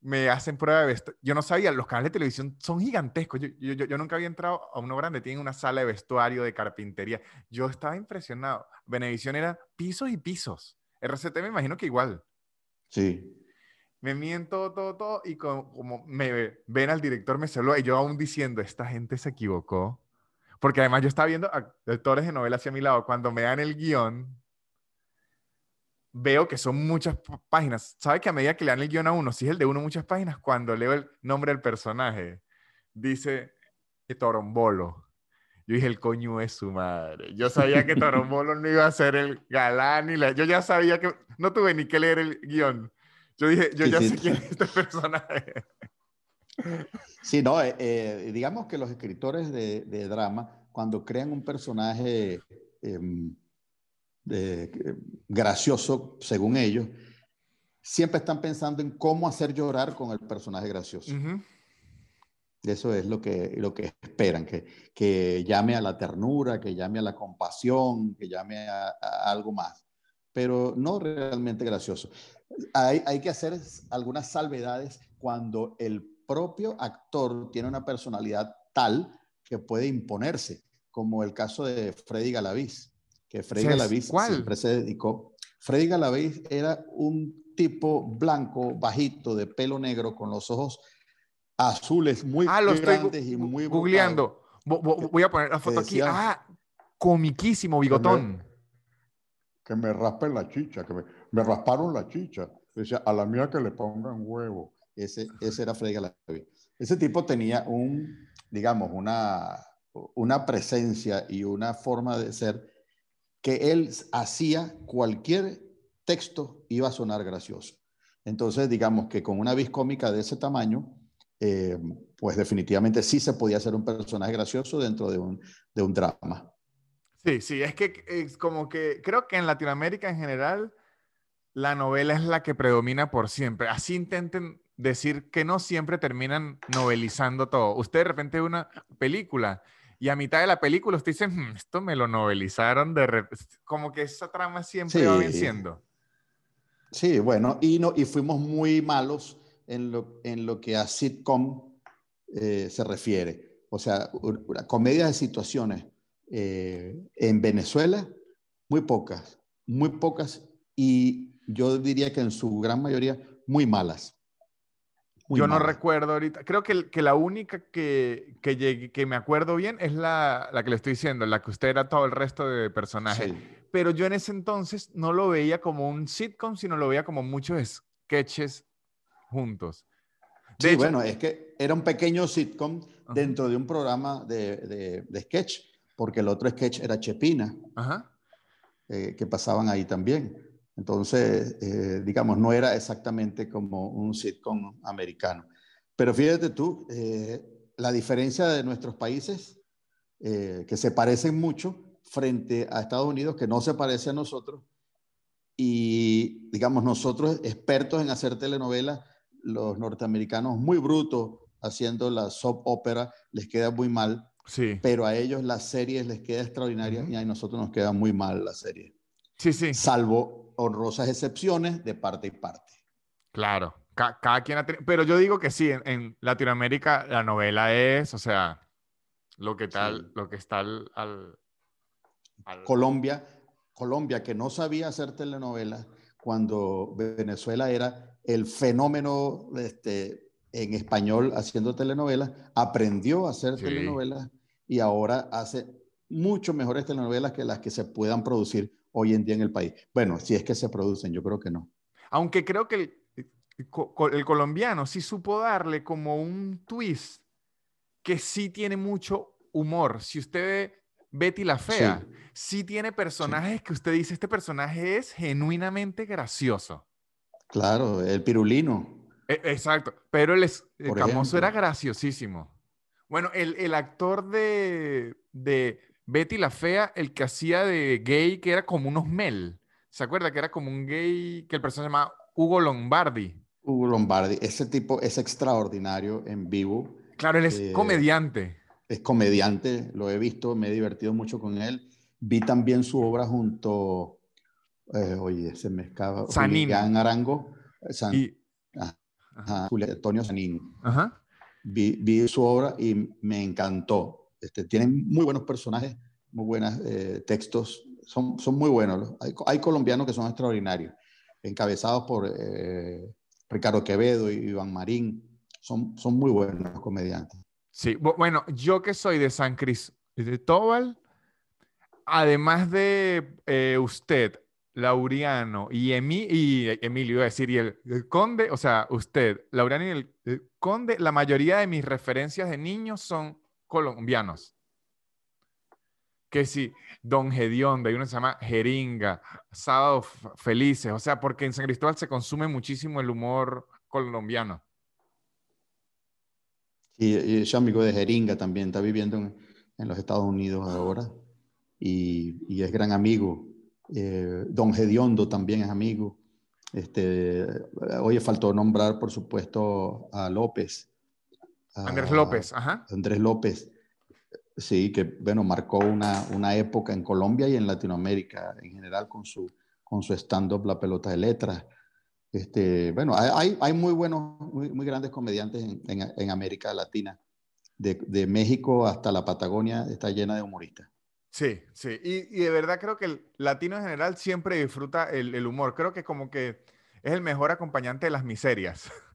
me hacen prueba de vestuario. Yo no sabía, los canales de televisión son gigantescos. Yo, yo, yo, nunca había entrado a uno grande, tienen una sala de vestuario, de carpintería. Yo estaba impresionado. Benevisión era pisos y pisos. RCT me imagino que igual. Sí. Me miento todo, todo, y como, me ven al director, me saluda, y yo aún diciendo, esta gente se equivocó. Porque además yo estaba viendo actores de novela hacia mi lado. Cuando me dan el guion, veo que son muchas páginas. ¿Sabe que a medida que le dan el guion a uno, si es el de uno muchas páginas, cuando leo el nombre del personaje, dice Torombolo. Yo dije, el coño es su madre. Yo sabía que Torombolo no iba a ser el galán. Y la... Yo ya sabía que... No tuve ni que leer el guion. Yo dije, yo ya sé quién es este personaje. Sí, no, eh, eh, digamos que los escritores de, drama, cuando crean un personaje... Em, gracioso, según ellos, siempre están pensando en cómo hacer llorar con el personaje gracioso. Eso es lo que, lo que esperan, que, que llame a la ternura, que llame a la compasión, que llame a, algo más, pero no realmente gracioso. Hay, hay, que hacer algunas salvedades cuando el propio actor tiene una personalidad tal que puede imponerse, como el caso de Freddy Galaviz que Freddy Galaviz siempre se dedicó. Freddy Galaviz era un tipo blanco, bajito, de pelo negro, con los ojos azules, muy ah, grandes y muy googleando. Voy a poner la foto aquí. Ah, comiquísimo, bigotón. Que me, raspen la chicha, que me, rasparon la chicha. Decía, a la mía que le pongan huevo. Ese, ese era Freddy Galaviz. Ese tipo tenía un, digamos, una, una presencia y una forma de ser que él hacía cualquier texto iba a sonar gracioso. Entonces, digamos que con una vis cómica de ese tamaño, eh, pues definitivamente sí se podía hacer un personaje gracioso dentro de un, de un drama. Sí, sí, es que es como que creo que en Latinoamérica en general la novela es la que predomina por siempre. Así intenten decir que no siempre terminan novelizando todo. Usted de repente ve una película y a mitad de la película usted dice, hmm, esto me lo novelizaron de como que esa trama siempre va venciendo. Sí, bueno, y, no, y fuimos muy malos en lo, en lo que a sitcom eh, se refiere. O sea, comedias de situaciones eh, en Venezuela, muy pocas, muy pocas, y yo diría que en su gran mayoría muy malas. Yo no recuerdo ahorita. Creo que, que la única que, que, que me acuerdo bien es la, la, que le estoy diciendo, la que usted era todo el resto de personajes. Pero yo en ese entonces no lo veía como un sitcom, sino lo veía como muchos sketches juntos. sí, bueno, es que era un pequeño sitcom dentro de un programa de, de, de, sketch, porque el otro sketch era Chepina, eh, que pasaban ahí también. Entonces, eh, digamos, no era exactamente como un sitcom americano. Pero fíjate tú, eh, la diferencia de nuestros países, eh, que se parecen mucho frente a Estados Unidos, que no se parece a nosotros, y digamos, nosotros expertos en hacer telenovelas, los norteamericanos muy brutos haciendo la soap opera, les queda muy mal, sí. pero a ellos las series les queda extraordinaria y a nosotros nos queda muy mal la serie. Sí, sí. Salvo honrosas excepciones de parte y parte. Claro, cada quien Pero yo digo que sí, en, Latinoamérica la novela es, o sea, lo que tal, lo que está al, Colombia, Colombia que no sabía hacer telenovelas cuando Venezuela era el fenómeno este, en español haciendo telenovelas, aprendió a hacer telenovelas y ahora hace mucho mejores telenovelas que las que se puedan producir hoy en día en el país. Bueno, si es que se producen, yo creo que no. Aunque creo que el, el colombiano sí supo darle como un twist que sí tiene mucho humor. Si usted ve Betty la Fea, sí, tiene personajes que usted dice, este personaje es genuinamente gracioso. Claro, el pirulino. E, exacto, pero el, el era graciosísimo. Bueno, el, el actor de, de Betty la Fea, el que hacía de gay, que era como unos Mel. ¿Se acuerda que era como un gay que el personaje se llamaba Hugo Lombardi? Hugo Lombardi, ese tipo es extraordinario en vivo. Claro, él es Eh, comediante. Es comediante, lo he visto, me he divertido mucho con él. Vi también su obra junto, eh, oye, se me escapa, Sanín. Julián Arango, eh, San- Y, ajá, Julián Antonio Sanín. ajá. Vi, vi su obra y me encantó. Este, tienen muy buenos personajes, muy buenos textos, son, son muy buenos. Hay, hay colombianos que son extraordinarios, encabezados por eh, Ricardo Quevedo y Iván Marín. Son, son muy buenos comediantes. Sí, bu- bueno, yo que soy de San Cristóbal, además de eh, usted, Laureano y, Emi- y Emilio, iba a decir, y el, conde, o sea, usted, Laureano y el conde, la mayoría de mis referencias de niños son colombianos. Que sí, Don Gedionda, hay uno se llama Jeringa, Sábado Felices, o sea, porque en San Cristóbal se consume muchísimo el humor colombiano. Y, y es amigo de Jeringa también, está viviendo en, los Estados Unidos ahora y, y es gran amigo. Eh, Don Gediondo también es amigo. Este, oye, faltó nombrar, por supuesto, a López. A Andrés López, ajá. Andrés López, sí, que bueno, marcó una, una época en Colombia y en Latinoamérica en general con su, con su stand-up La Pelota de Letras. Este, bueno, hay, hay, hay muy buenos, muy, muy grandes comediantes en, en, en América Latina. De, de, México hasta la Patagonia está llena de humoristas. Sí, sí. Y, y, de verdad creo que el latino en general siempre disfruta el, el, humor. Creo que como que es el mejor acompañante de las miserias.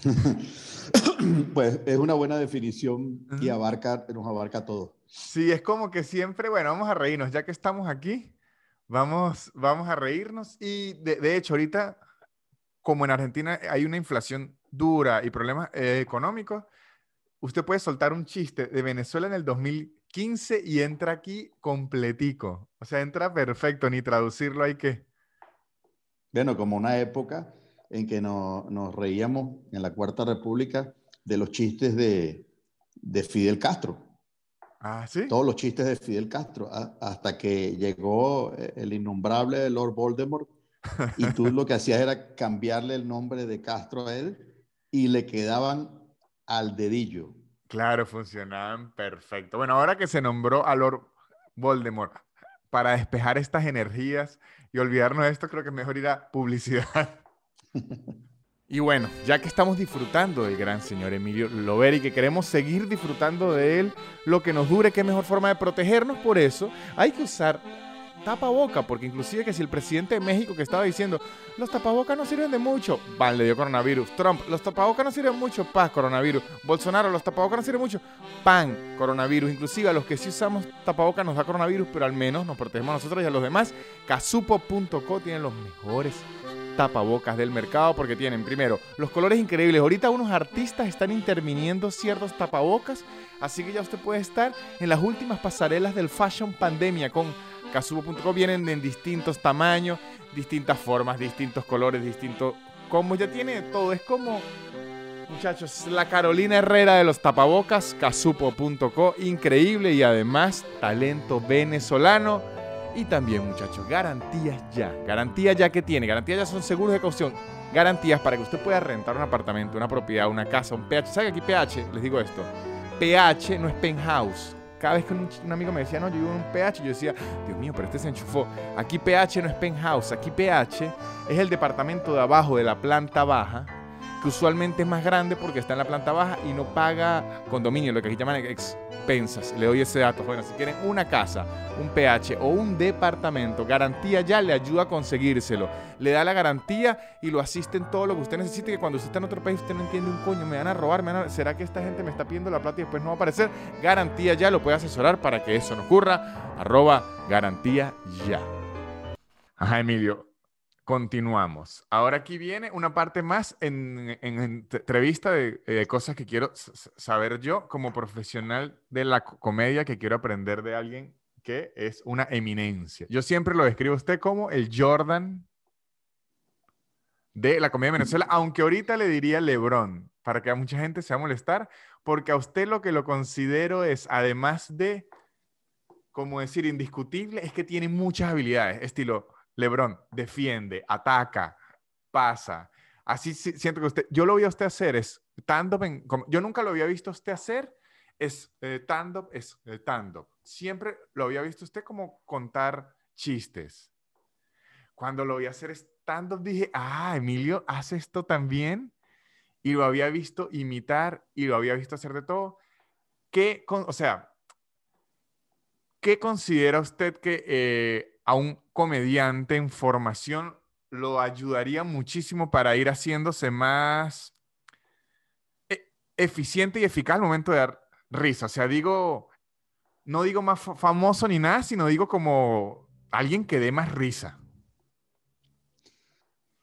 pues es una buena definición y abarca, nos abarca todo. Sí, es como que siempre, bueno, vamos a reírnos. Ya que estamos aquí, vamos, vamos a reírnos. Y de, de hecho, ahorita, como en Argentina hay una inflación dura y problemas eh, económicos, usted puede soltar un chiste de Venezuela en el 2015 y entra aquí completico. O sea, entra perfecto, ni traducirlo hay que. Bueno, como una época en que no, nos reíamos en la Cuarta República de los chistes de, de Fidel Castro. Ah, sí. Todos los chistes de Fidel Castro, hasta que llegó el innombrable Lord Voldemort y tú lo que hacías era cambiarle el nombre de Castro a él y le quedaban al dedillo. Claro, funcionaban perfecto. Bueno, ahora que se nombró a Lord Voldemort para despejar estas energías y olvidarnos de esto, creo que es mejor ir a publicidad. Y bueno, ya que estamos disfrutando del gran señor Emilio Lovera y que queremos seguir disfrutando de él, lo que nos dure, qué mejor forma de protegernos, por eso hay que usar tapaboca, porque inclusive que si el presidente de México que estaba diciendo, los tapabocas no sirven de mucho, van, le dio coronavirus, Trump, los tapabocas no sirven mucho, paz, coronavirus, Bolsonaro, los tapabocas no sirven mucho, pan, coronavirus, inclusive a los que sí usamos tapabocas nos da coronavirus, pero al menos nos protegemos a nosotros y a los demás, casupo.co tiene los mejores tapabocas del mercado porque tienen primero los colores increíbles. Ahorita unos artistas están interviniendo ciertos tapabocas, así que ya usted puede estar en las últimas pasarelas del Fashion Pandemia con casubo.com. Vienen en distintos tamaños, distintas formas, distintos colores, distintos como ya tiene todo. Es como muchachos, la Carolina Herrera de los tapabocas, casupo.co, increíble y además talento venezolano. Y también, muchachos, garantías ya. Garantías ya que tiene. Garantías ya son seguros de caución. Garantías para que usted pueda rentar un apartamento, una propiedad, una casa, un PH. ¿Sabe aquí PH? Les digo esto. PH no es penthouse. Cada vez que un, un, amigo me decía, no, yo vivo en un PH, yo decía, Dios mío, pero este se enchufó. Aquí PH no es penthouse. Aquí PH es el departamento de abajo de la planta baja que usualmente es más grande porque está en la planta baja y no paga condominio, lo que aquí llaman expensas. Le doy ese dato, bueno, si quieren una casa, un PH o un departamento, garantía ya le ayuda a conseguírselo. Le da la garantía y lo asiste en todo lo que usted necesite, que cuando usted está en otro país usted no entiende un coño, me van a robar, me van a... ¿será que esta gente me está pidiendo la plata y después no va a aparecer? Garantía ya lo puede asesorar para que eso no ocurra. Arroba garantía ya. Ajá, Emilio, Continuamos. Ahora aquí viene una parte más en, en, en entrevista de eh, cosas que quiero saber yo como profesional de la comedia que quiero aprender de alguien que es una eminencia. Yo siempre lo describo a usted como el Jordan de la comedia de Venezuela, aunque ahorita le diría Lebron, para que a mucha gente se va a molestar, porque a usted lo que lo considero es, además de, como decir, indiscutible, es que tiene muchas habilidades, estilo Lebron, defiende, ataca, pasa. Así siento que usted, yo lo vi a usted hacer, es stand-up, yo nunca lo había visto usted hacer, es eh, stand-up, es eh, stand-up. Siempre lo había visto usted como contar chistes. Cuando lo vi hacer stand-up dije, ah, Emilio hace esto también y lo había visto imitar y lo había visto hacer de todo. ¿Qué, o sea, ¿qué considera usted que eh, a un comediante en formación lo ayudaría muchísimo para ir haciéndose más e, eficiente y eficaz al momento de dar risa? O sea, digo, no digo más famoso ni nada, sino digo como alguien que dé más risa.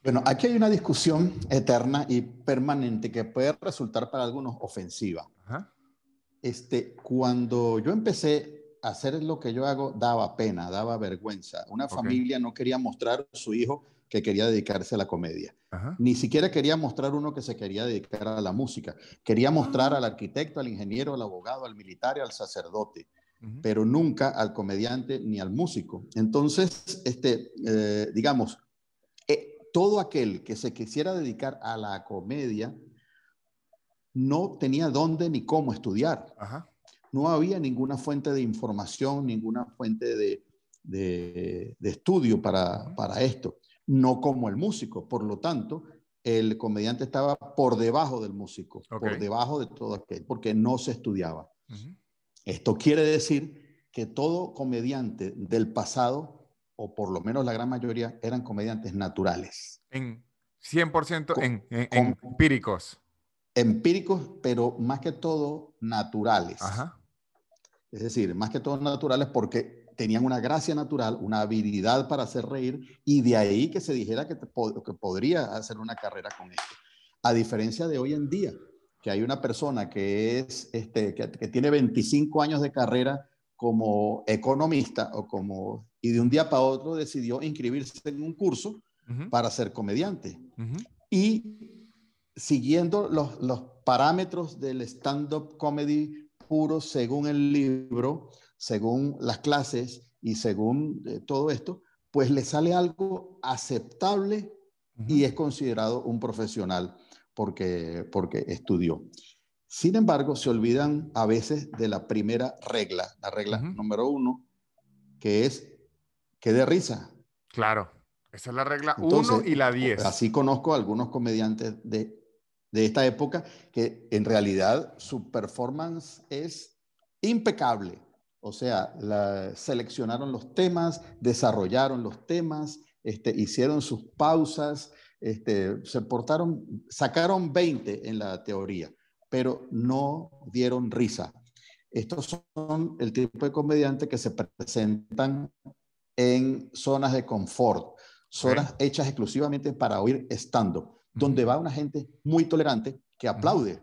Bueno, aquí hay una discusión eterna y permanente que puede resultar para algunos ofensiva. Este, cuando yo empecé hacer lo que yo hago, daba pena, daba vergüenza. Una familia no quería mostrar a su hijo que quería dedicarse a la comedia. Ni siquiera quería mostrar uno que se quería dedicar a la música. Quería mostrar al arquitecto, al ingeniero, al abogado, al militar y al sacerdote, pero nunca al comediante ni al músico. Entonces, este, eh, digamos, todo aquel que se quisiera dedicar a la comedia no tenía dónde ni cómo estudiar. No había ninguna fuente de información, ninguna fuente de, estudio para, esto, no como el músico. Por lo tanto, el comediante estaba por debajo del músico, por debajo de todo aquel, porque no se estudiaba. Esto quiere decir que todo comediante del pasado o por lo menos la gran mayoría, eran comediantes naturales. En 100% en, empíricos. Empíricos, pero más que todo naturales. Ajá. Es decir, más que todo naturales porque tenían una gracia natural, una habilidad para hacer reír y de ahí que se dijera que, que podría hacer una carrera con esto. A diferencia de hoy en día, que hay una persona que, es, este, que, que tiene 25 años de carrera como economista o como y de un día para otro decidió inscribirse en un curso para ser comediante. Y siguiendo los, los parámetros del stand-up comedy puro según el libro, según las clases y según eh, todo esto, pues le sale algo aceptable y es considerado un profesional porque, porque estudió. Sin embargo, se olvidan a veces de la primera regla, la regla número uno, que es que dé risa. Claro, esa es la regla 1 y la 10. Así conozco a algunos comediantes de, de esta época que en realidad su performance es impecable. O sea, la, seleccionaron los temas, desarrollaron los temas, este, hicieron sus pausas, este, se portaron, sacaron 20 en la teoría, pero no dieron risa. Estos son el tipo de comediantes que se presentan en zonas de confort, zonas hechas exclusivamente para oír estando, donde va una gente muy tolerante que aplaude,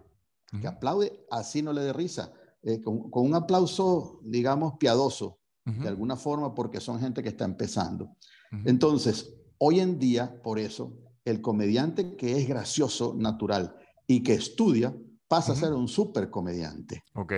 que aplaude así no le dé risa, eh, con, un aplauso, digamos, piadoso, de alguna forma, porque son gente que está empezando. Entonces, hoy en día, por eso, el comediante que es gracioso, natural y que estudia, pasa a ser un super comediante. Ok.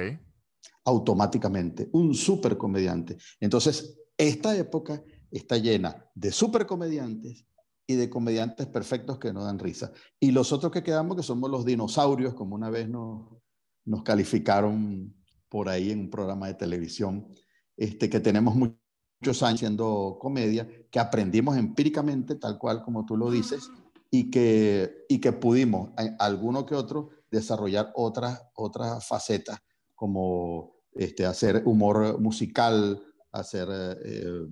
Automáticamente, un super comediante. Entonces, esta época está llena de supercomediantes y de comediantes perfectos que no dan risa. Y los otros que quedamos, que somos los dinosaurios, como una vez nos, nos calificaron por ahí en un programa de televisión, este, que tenemos muchos años haciendo comedia, que aprendimos empíricamente, tal cual como tú lo dices, y que, y que pudimos, alguno que otro, desarrollar otras, otras facetas, como este, hacer humor musical, hacer eh,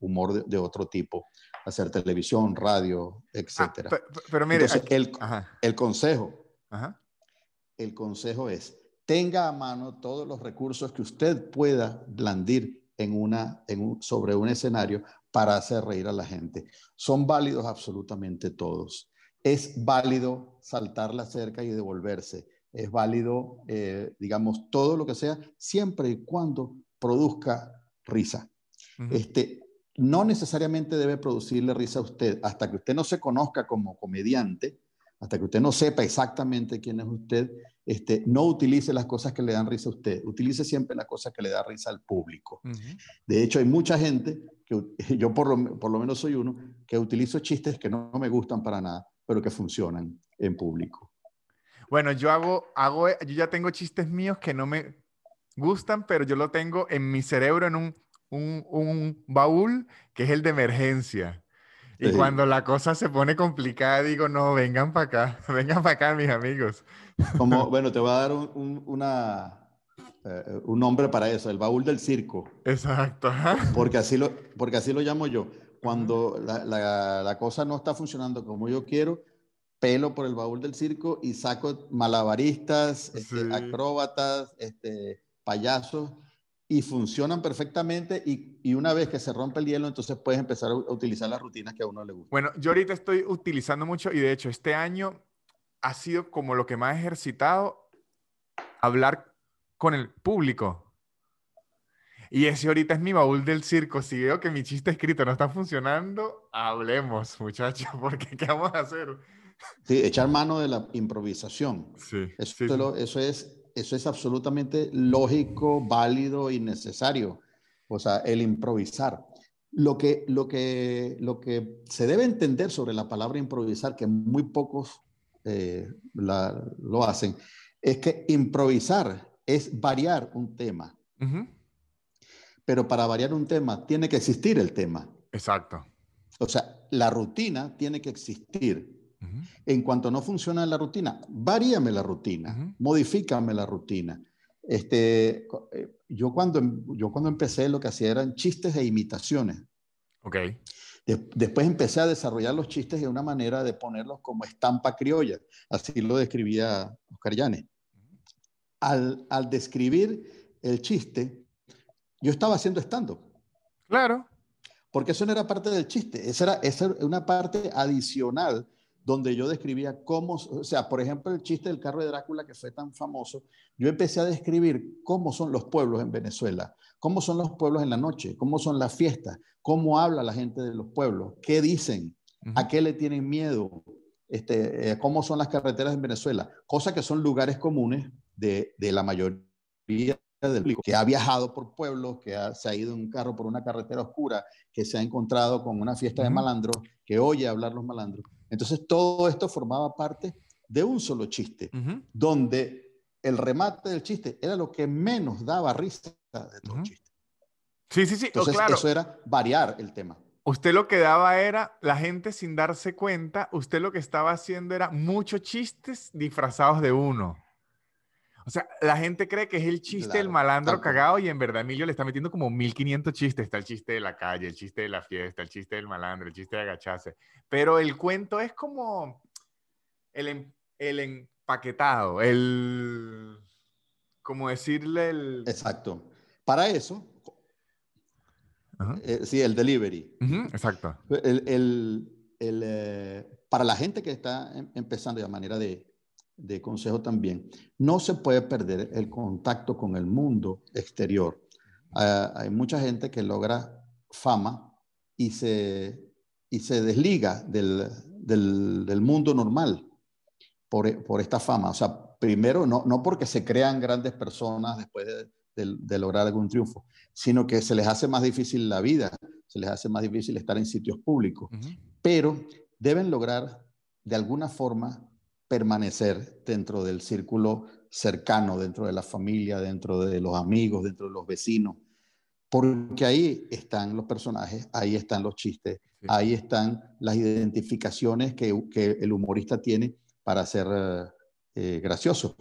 humor de, otro tipo, hacer televisión, radio, etc. Ah, pero, mire, el, el, consejo, el consejo es, tenga a mano todos los recursos que usted pueda blandir en una, en sobre un escenario para hacer reír a la gente. Son válidos absolutamente todos. Es válido saltar la cerca y devolverse. Es válido, eh, digamos, todo lo que sea, siempre y cuando produzca risa. este, no necesariamente debe producirle risa a usted hasta que usted no se conozca como comediante, hasta que usted no sepa exactamente quién es usted, este, no utilice las cosas que le dan risa a usted, utilice siempre las cosas que le da risa al público. De hecho, hay mucha gente, que yo por lo, por lo menos soy uno, que utilizo chistes que no, me gustan para nada, pero que funcionan en público. Bueno, yo hago, hago, yo ya tengo chistes míos que no me gustan, pero yo lo tengo en mi cerebro en un, un, un baúl que es el de emergencia. Y cuando la cosa se pone complicada, digo, no, vengan para acá, vengan para acá, mis amigos. Como, bueno, te voy a dar un, una, eh, un nombre para eso, el baúl del circo. Exacto. Porque así lo, porque así lo llamo yo. Cuando la, la, la, cosa no está funcionando como yo quiero, pelo por el baúl del circo y saco malabaristas, este, acróbatas, este, payasos y funcionan perfectamente y, y, una vez que se rompe el hielo, entonces puedes empezar a utilizar las rutinas que a uno le gusta. Bueno, yo ahorita estoy utilizando mucho y de hecho este año ha sido como lo que más he ejercitado hablar con el público. Y ese ahorita es mi baúl del circo. Si veo que mi chiste escrito no está funcionando, hablemos, muchachos, porque ¿qué vamos a hacer? Sí, echar mano de la improvisación. Sí, eso, eso es eso es absolutamente lógico, válido y necesario. O sea, el improvisar. Lo que, lo que, lo que se debe entender sobre la palabra improvisar, que muy pocos eh, lo hacen, es que improvisar es variar un tema. Pero para variar un tema tiene que existir el tema. Exacto. O sea, la rutina tiene que existir. En cuanto no funciona la rutina, varíame la rutina, modifícame la rutina. Este, eh, yo, cuando, yo cuando empecé lo que hacía eran chistes e imitaciones. Ok. después empecé a desarrollar los chistes de una manera de ponerlos como estampa criolla. Así lo describía Oscar Llanes. Al, al describir el chiste, yo estaba haciendo estando. Claro. Porque eso no era parte del chiste, esa era, esa era una parte adicional donde yo describía cómo, o sea, por ejemplo, el chiste del carro de Drácula que fue tan famoso, yo empecé a describir cómo son los pueblos en Venezuela, cómo son los pueblos en la noche, cómo son las fiestas, cómo habla la gente de los pueblos, qué dicen, a qué le tienen miedo, este, eh, cómo son las carreteras en Venezuela, cosas que son lugares comunes de, de la mayoría del público, que ha viajado por pueblos, que se ha ido en un carro por una carretera oscura, que se ha encontrado con una fiesta de malandros, que oye hablar los malandros. Entonces todo esto formaba parte de un solo chiste, donde el remate del chiste era lo que menos daba risa de todo el chiste. Sí, sí, sí. Oh, Entonces eso era variar el tema. Usted lo que daba era, la gente sin darse cuenta, usted lo que estaba haciendo era muchos chistes disfrazados de uno. O sea, la gente cree que es el chiste del malandro cagado y en verdad Emilio le está metiendo como 1500 chistes. Está el chiste de la calle, el chiste de la fiesta, el chiste del malandro, el chiste de agacharse. Pero el cuento es como el, em, el empaquetado, el... como decirle el... Exacto. Para eso, eh, sí, el delivery. exacto. El, el, el, eh, para la gente que está em, empezando de manera de, de consejo también, no se puede perder el contacto con el mundo exterior. Ah, hay mucha gente que logra fama y se, y se desliga del, del, mundo normal por, por, esta fama. O sea, primero, no, no porque se crean grandes personas después de, de, lograr algún triunfo, sino que se les hace más difícil la vida, se les hace más difícil estar en sitios públicos, pero deben lograr de alguna forma permanecer dentro del círculo cercano, dentro de la familia, dentro de los amigos, dentro de los vecinos, porque ahí están los personajes, ahí están los chistes, ahí están las identificaciones que, el humorista tiene para ser eh, gracioso.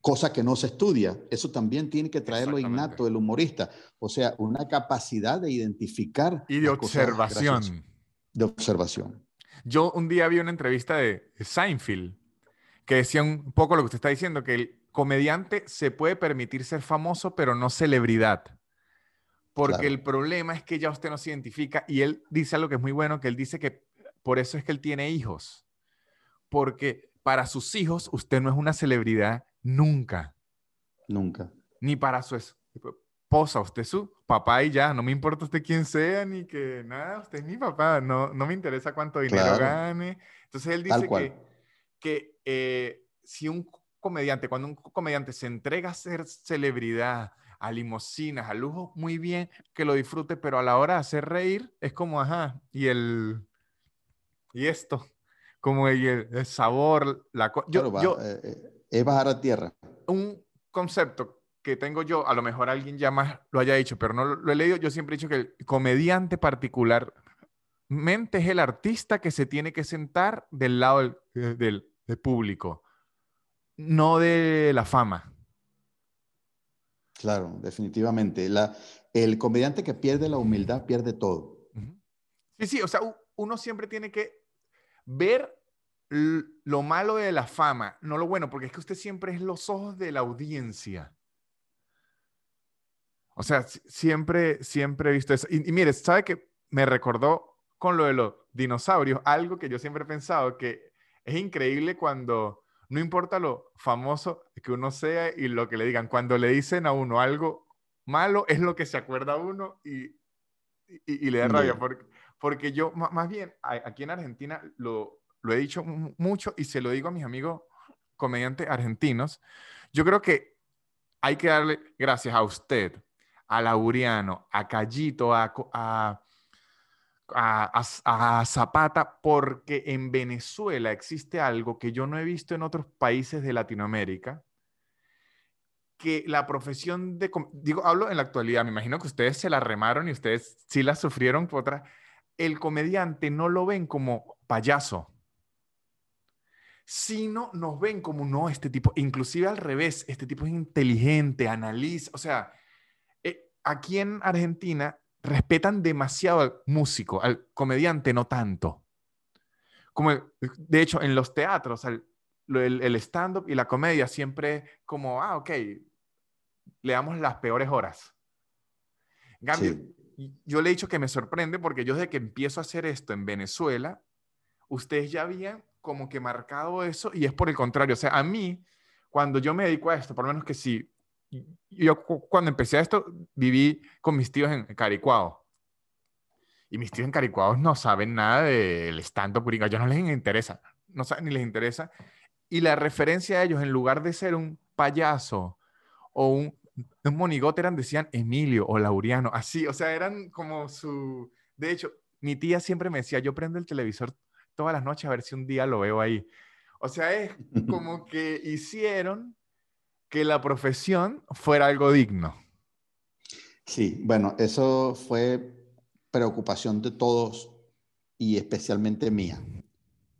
Cosa que no se estudia. Eso también tiene que traerlo innato el humorista. O sea, una capacidad de identificar. Y de observación. De observación. Yo un día vi una entrevista de Seinfeld que decía un poco lo que usted está diciendo, que el comediante se puede permitir ser famoso, pero no celebridad. Porque el problema es que ya usted no se identifica y él dice algo que es muy bueno, que él dice que por eso es que él tiene hijos. Porque para sus hijos usted no es una celebridad nunca. Nunca. Ni para su esposa, usted es su papá y ya, no me importa usted quién sea, ni que nada, usted es mi papá, no, no me interesa cuánto dinero gane. Entonces él dice que que eh, si un comediante, cuando un comediante se entrega a ser celebridad, a limosinas, a lujo, muy bien, que lo disfrute, pero a la hora de hacer reír es como, ajá, y el, y esto, como el, sabor, la yo, yo eh, eh, es bajar a tierra. Un concepto que tengo yo, a lo mejor alguien ya más lo haya dicho, pero no lo, he leído, yo siempre he dicho que el comediante particularmente es el artista que se tiene que sentar del lado del, del público, no de la fama. Claro, definitivamente. La, el comediante que pierde la humildad pierde todo. Sí, sí, o sea, uno siempre tiene que ver lo malo de la fama, no lo bueno, porque es que usted siempre es los ojos de la audiencia. O sea, siempre, siempre he visto eso. Y, y mire, ¿sabe que me recordó con lo de los dinosaurios? Algo que yo siempre he pensado que es increíble cuando no importa lo famoso que uno sea y lo que le digan, cuando le dicen a uno algo malo, es lo que se acuerda a uno y, y, le da rabia. Porque, porque yo, más bien, aquí en Argentina lo, lo he dicho mucho y se lo digo a mis amigos comediantes argentinos. Yo creo que hay que darle gracias a usted, a Lauriano, a Callito, a, a a, Zapata porque en Venezuela existe algo que yo no he visto en otros países de Latinoamérica, que la profesión de, digo, hablo en la actualidad, me imagino que ustedes se la remaron y ustedes sí la sufrieron por otra, el comediante no lo ven como payaso, sino nos ven como, no, este tipo, inclusive al revés, este tipo es inteligente, analiza, o sea, eh, aquí en Argentina respetan demasiado al músico, al comediante no tanto. Como, de hecho, en los teatros, el, el stand-up y la comedia siempre como, ah, ok, le damos las peores horas. En yo le he dicho que me sorprende porque yo desde que empiezo a hacer esto en Venezuela, ustedes ya habían como que marcado eso y es por el contrario. O sea, a mí, cuando yo me dedico a esto, por lo menos que sí, yo cuando empecé a esto viví con mis tíos en Caricuao. Y mis tíos en Caricuao no saben nada del stand-up a ellos no les interesa, no saben ni les interesa. Y la referencia a ellos, en lugar de ser un payaso o un, un monigote, eran, decían Emilio o Lauriano, así, o sea, eran como su... De hecho, mi tía siempre me decía, yo prendo el televisor todas las noches a ver si un día lo veo ahí. O sea, es como que hicieron que la profesión fuera algo digno. Sí, bueno, eso fue preocupación de todos y especialmente mía,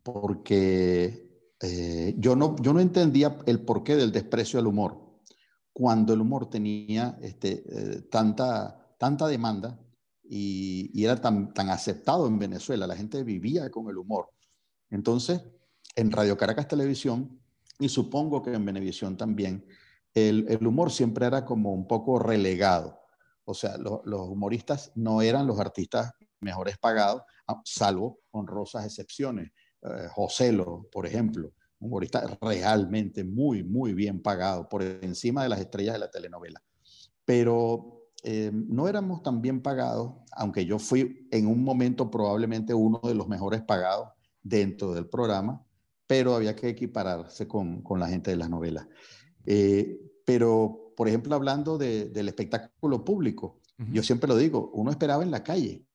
porque eh, yo, no, yo no entendía el porqué del desprecio al humor, cuando el humor tenía este, eh, tanta, tanta demanda y, y, era tan, tan aceptado en Venezuela, la gente vivía con el humor. Entonces, en Radio Caracas Televisión y supongo que en Venevisión también, el, humor siempre era como un poco relegado. O sea, los humoristas no eran los artistas mejores pagados, ah, salvo honrosas excepciones. Eh, Joselo, por ejemplo, un humorista realmente muy, muy bien pagado, por encima de las estrellas de la telenovela. Pero eh, no éramos tan bien pagados, aunque yo fui en un momento probablemente uno de los mejores pagados dentro del programa, pero había que equipararse con, con la gente de las novelas. Eh, pero, por ejemplo, hablando del espectáculo público, yo siempre lo digo, uno esperaba en la calle.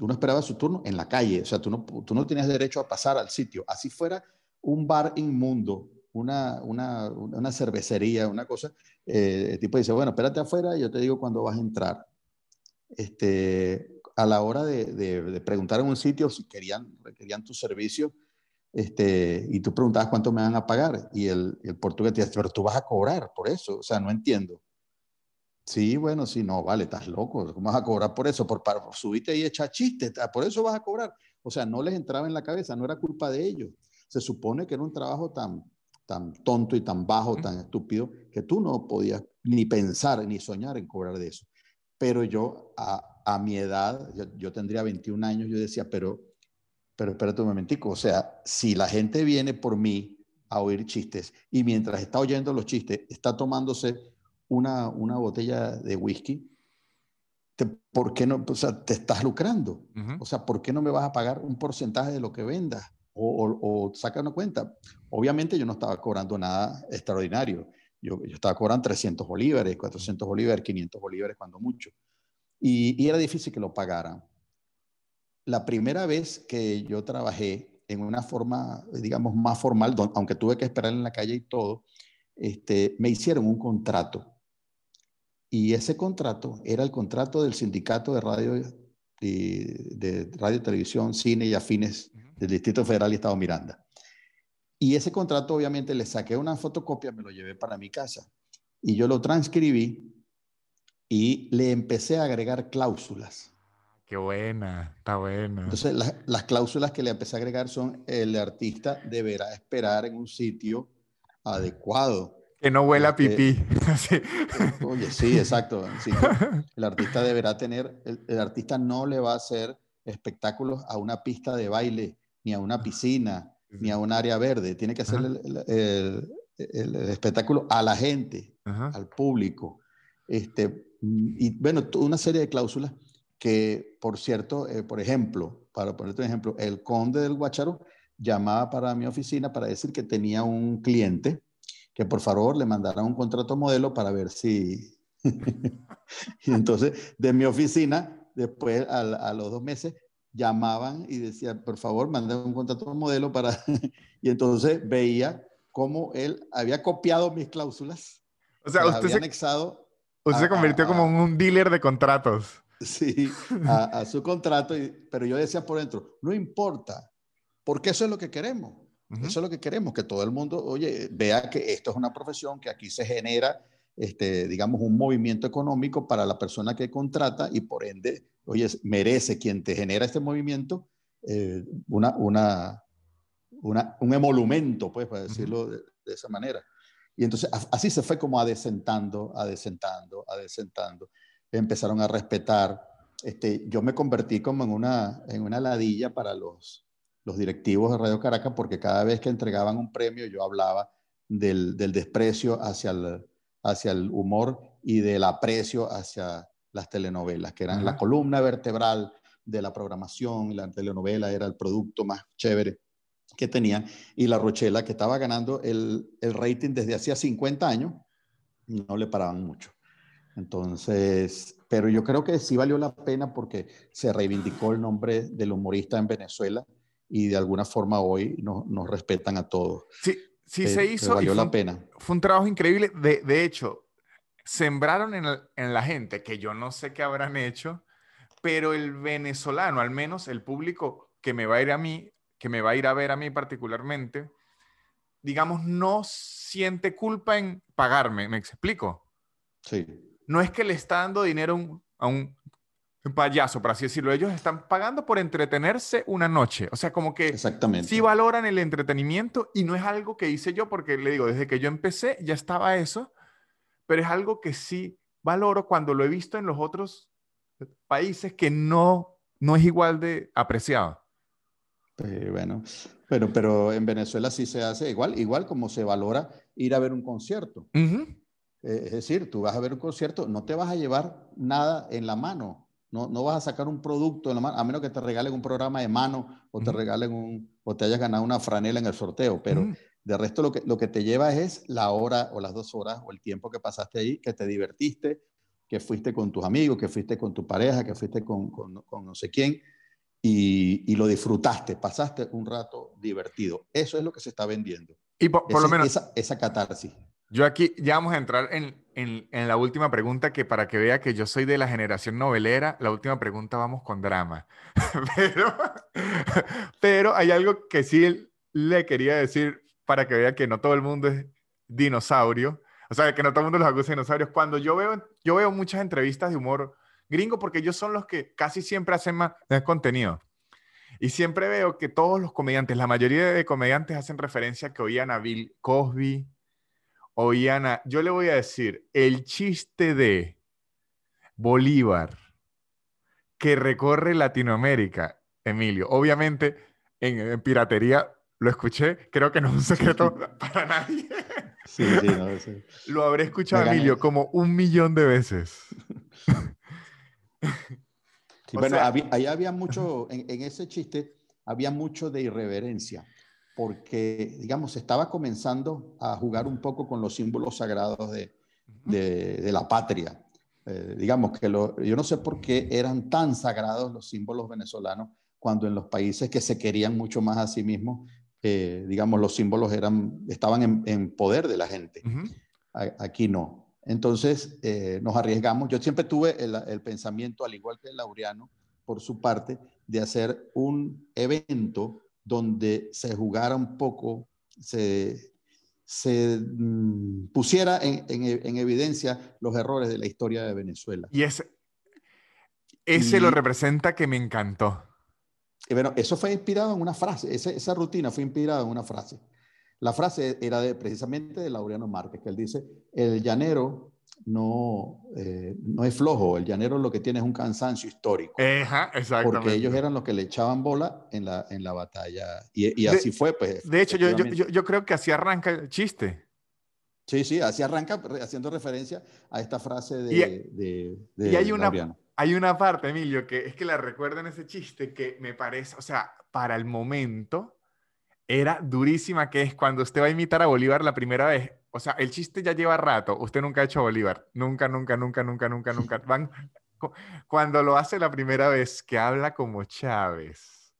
Uno esperaba su turno en la calle. O sea, tú no, tú no tenías derecho a pasar al sitio. Así fuera un bar inmundo, una, una, una cervecería, una cosa, eh, el tipo dice, bueno, espérate afuera y yo te digo cuándo vas a entrar. Este, a la hora de, de, preguntar en un sitio si querían, requerían tu servicio, este, y tú preguntabas cuánto me van a pagar, y el, el portugués te dice, pero tú vas a cobrar por eso, o sea, no entiendo. Sí, bueno, sí, no, vale, estás loco, ¿cómo vas a cobrar por eso? Por, para, subirte y echar chistes, por eso vas a cobrar. O sea, no les entraba en la cabeza, no era culpa de ellos. Se supone que era un trabajo tan, tan tonto y tan bajo, tan estúpido, que tú no podías ni pensar ni soñar en cobrar de eso. Pero yo, a, a mi edad, yo, tendría 21 años, yo decía, pero, pero espérate un momentico, o sea, si la gente viene por mí a oír chistes y mientras está oyendo los chistes está tomándose una, una botella de whisky, ¿por qué no? O sea, te estás lucrando. O sea, ¿por qué no me vas a pagar un porcentaje de lo que vendas? o, o, saca una cuenta. Obviamente yo no estaba cobrando nada extraordinario. Yo, yo estaba cobrando 300 bolívares, 400 bolívares, 500 bolívares cuando mucho. Y, y era difícil que lo pagaran. La primera vez que yo trabajé en una forma, digamos, más formal, aunque tuve que esperar en la calle y todo, este, me hicieron un contrato. Y ese contrato era el contrato del sindicato de radio, y, de radio, televisión, cine y afines del Distrito Federal y Estado Miranda. Y ese contrato, obviamente, le saqué una fotocopia, me lo llevé para mi casa. Y yo lo transcribí y le empecé a agregar cláusulas. Qué buena, está buena. Entonces, las cláusulas que le empecé a agregar son, el artista deberá esperar en un sitio adecuado. Que no huela a este, pipí. Oye, sí, exacto. el artista deberá tener, el, artista no le va a hacer espectáculos a una pista de baile, ni a una piscina, ni a un área verde. Tiene que hacer el, espectáculo a la gente, al público. Este, y bueno, una serie de cláusulas que, por cierto, eh, por ejemplo, para ponerte un ejemplo, el conde del Guacharo llamaba para mi oficina para decir que tenía un cliente que por favor le mandara un contrato modelo para ver si... y entonces de mi oficina, después a, los dos meses, llamaban y decían, por favor, mande un contrato modelo para... y entonces veía cómo él había copiado mis cláusulas. O sea, usted se, anexado usted se convirtió como un dealer de contratos. Sí, a, su contrato, pero yo decía por dentro, no importa, porque eso es lo que queremos. Eso es lo que queremos, que todo el mundo, oye, vea que esto es una profesión, que aquí se genera, este, digamos, un movimiento económico para la persona que contrata y por ende, oye, merece quien te genera este movimiento eh, una, una, una, un emolumento, pues, para decirlo de, esa manera. Y entonces así se fue como adesentando, adesentando, adesentando. Empezaron a respetar. Este, yo me convertí como en una, en una ladilla para los, los directivos de Radio Caracas porque cada vez que entregaban un premio yo hablaba del, desprecio hacia el, hacia el humor y del aprecio hacia las telenovelas, que eran la columna vertebral de la programación, la telenovela era el producto más chévere que tenían, y La Rochela, que estaba ganando el, el rating desde hacía 50 años, no le paraban mucho. Entonces, pero yo creo que sí valió la pena porque se reivindicó el nombre del humorista en Venezuela y de alguna forma hoy nos, nos respetan a todos. Sí, sí se hizo. Valió la pena. Fue un trabajo increíble. De, de hecho, sembraron en, en, la gente, que yo no sé qué habrán hecho, pero el venezolano, al menos el público que me va a ir a mí, que me va a ir a ver a mí particularmente, digamos, no siente culpa en pagarme, ¿me explico? Sí. No es que le está dando dinero a un payaso, por así decirlo. Ellos están pagando por entretenerse una noche. O sea, como que Exactamente. sí valoran el entretenimiento y no es algo que hice yo porque le digo, desde que yo empecé ya estaba eso, pero es algo que sí valoro cuando lo he visto en los otros países que no, no es igual de apreciado. Eh, bueno, pero, pero en Venezuela sí se hace igual, igual como se valora ir a ver un concierto. Eh, es decir, tú vas a ver un concierto, no te vas a llevar nada en la mano no, no vas a sacar un producto en la mano, a menos que te regalen un programa de mano o te regalen un, o te hayas ganado una franela en el sorteo, pero de resto lo que, lo que te lleva es la hora o las dos horas o el tiempo que pasaste ahí, que te divertiste, que fuiste con tus amigos, que fuiste con tu pareja, que fuiste con, con, con no sé quién y, y, lo disfrutaste, pasaste un rato divertido. Eso es lo que se está vendiendo. Y por, lo menos... Esa, esa catarsis. Yo aquí ya vamos a entrar en, en, la última pregunta, que para que vea que yo soy de la generación novelera, la última pregunta vamos con drama. pero, pero hay algo que sí le quería decir para que vea que no todo el mundo es dinosaurio. O sea, que no todo el mundo los acusa dinosaurios. Cuando yo veo, yo veo muchas entrevistas de humor gringo, porque ellos son los que casi siempre hacen más contenido. Y siempre veo que todos los comediantes, la mayoría de comediantes hacen referencia que oían a Bill Cosby, oían yo le voy a decir, el chiste de Bolívar que recorre Latinoamérica, Emilio, obviamente en, piratería lo escuché, creo que no es un secreto para nadie. Sí, sí, no, sí. Lo habré escuchado, Emilio, como un millón de veces. bueno, había, ahí había mucho, en, ese chiste, había mucho de irreverencia, porque, digamos, estaba comenzando a jugar un poco con los símbolos sagrados de, de, la patria. Eh, digamos que yo no sé por qué eran tan sagrados los símbolos venezolanos cuando en los países que se querían mucho más a sí mismos, eh, digamos, los símbolos eran, estaban en, poder de la gente. Aquí no. Entonces eh, nos arriesgamos. Yo siempre tuve el, pensamiento, al igual que el Laureano, por su parte, de hacer un evento donde se jugara un poco, se, se mm, pusiera en, en, evidencia los errores de la historia de Venezuela. Y ese, ese lo representa que me encantó. Y bueno, eso fue inspirado en una frase, esa, esa rutina fue inspirada en una frase. La frase era de, precisamente de Laureano Márquez, que él dice, el llanero no, eh, no es flojo, el llanero lo que tiene es un cansancio histórico. Ajá, exactamente. Porque ellos eran los que le echaban bola en la, en la batalla. Y, y así fue, pues. De hecho, yo, yo, yo, creo que así arranca el chiste. Sí, sí, así arranca haciendo referencia a esta frase de, y, de, y hay una, hay una parte, Emilio, que es que la recuerdo en ese chiste que me parece, o sea, para el momento era durísima, que es cuando usted va a imitar a Bolívar la primera vez. O sea, el chiste ya lleva rato. Usted nunca ha hecho Bolívar. Nunca, nunca, nunca, nunca, nunca, nunca. Van, cuando lo hace la primera vez, que habla como Chávez.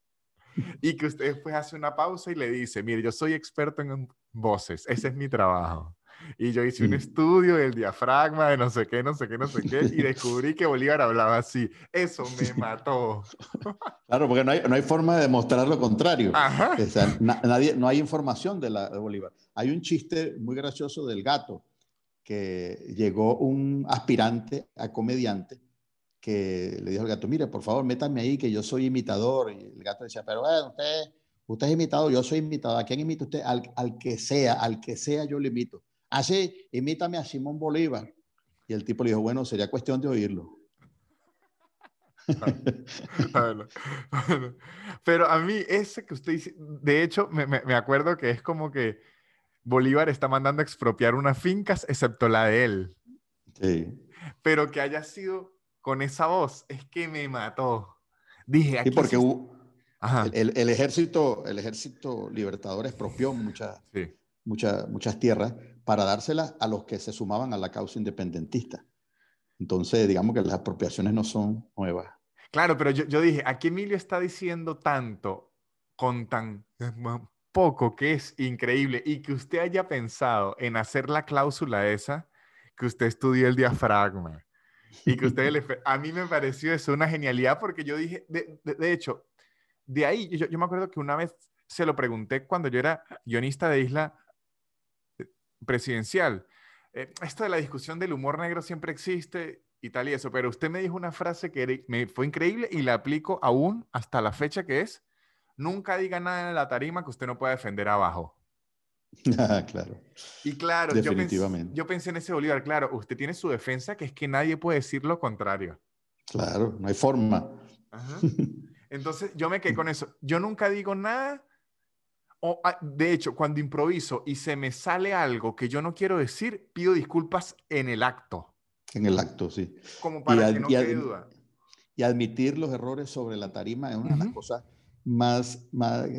Y que usted después hace una pausa y le dice, mire, yo soy experto en voces. Ese es mi trabajo. Y yo hice un estudio del diafragma, de no sé qué, no sé qué, no sé qué, y descubrí que Bolívar hablaba así. Eso me mató. Claro, porque no hay, no hay forma de demostrar lo contrario. O sea, nadie, no hay información de, la, de Bolívar. Hay un chiste muy gracioso del gato, que llegó un aspirante a comediante que le dijo al gato, mire, por favor, métame ahí, que yo soy imitador. Y el gato decía, pero bueno, usted, usted es imitado, yo soy imitado. ¿A quién imita usted? Al, al que sea, al que sea yo le imito. Así, imítame a Simón Bolívar. Y el tipo le dijo, bueno, sería cuestión de oírlo. Pero a mí, ese que usted dice, de hecho, me, me, acuerdo que es como que Bolívar está mandando a expropiar unas fincas, excepto la de él. Sí. Pero que haya sido con esa voz, es que me mató. Dije, aquí. Sí, porque el, el, ejército, el ejército libertador expropió muchas, sí. muchas, muchas tierras para dárselas a los que se sumaban a la causa independentista. Entonces, digamos que las apropiaciones no son nuevas. Claro, pero yo, yo dije, aquí Emilio está diciendo tanto con tan poco que es increíble y que usted haya pensado en hacer la cláusula esa, que usted estudió el diafragma y que usted le... A mí me pareció eso una genialidad porque yo dije, de, de, hecho, de ahí, yo, yo, me acuerdo que una vez se lo pregunté cuando yo era guionista de Isla presidencial. Eh, esto de la discusión del humor negro siempre existe y tal y eso, pero usted me dijo una frase que me fue increíble y la aplico aún hasta la fecha que es, nunca diga nada en la tarima que usted no pueda defender abajo. claro. Y claro, Definitivamente. Yo, pensé, en ese Bolívar, claro, usted tiene su defensa que es que nadie puede decir lo contrario. Claro, no hay forma. Entonces yo me quedé con eso. Yo nunca digo nada o, ah, de hecho, cuando improviso y se me sale algo que yo no quiero decir, pido disculpas en el acto. En el acto, sí. Como para que no quede duda. Y admitir los errores sobre la tarima es una de las cosas más,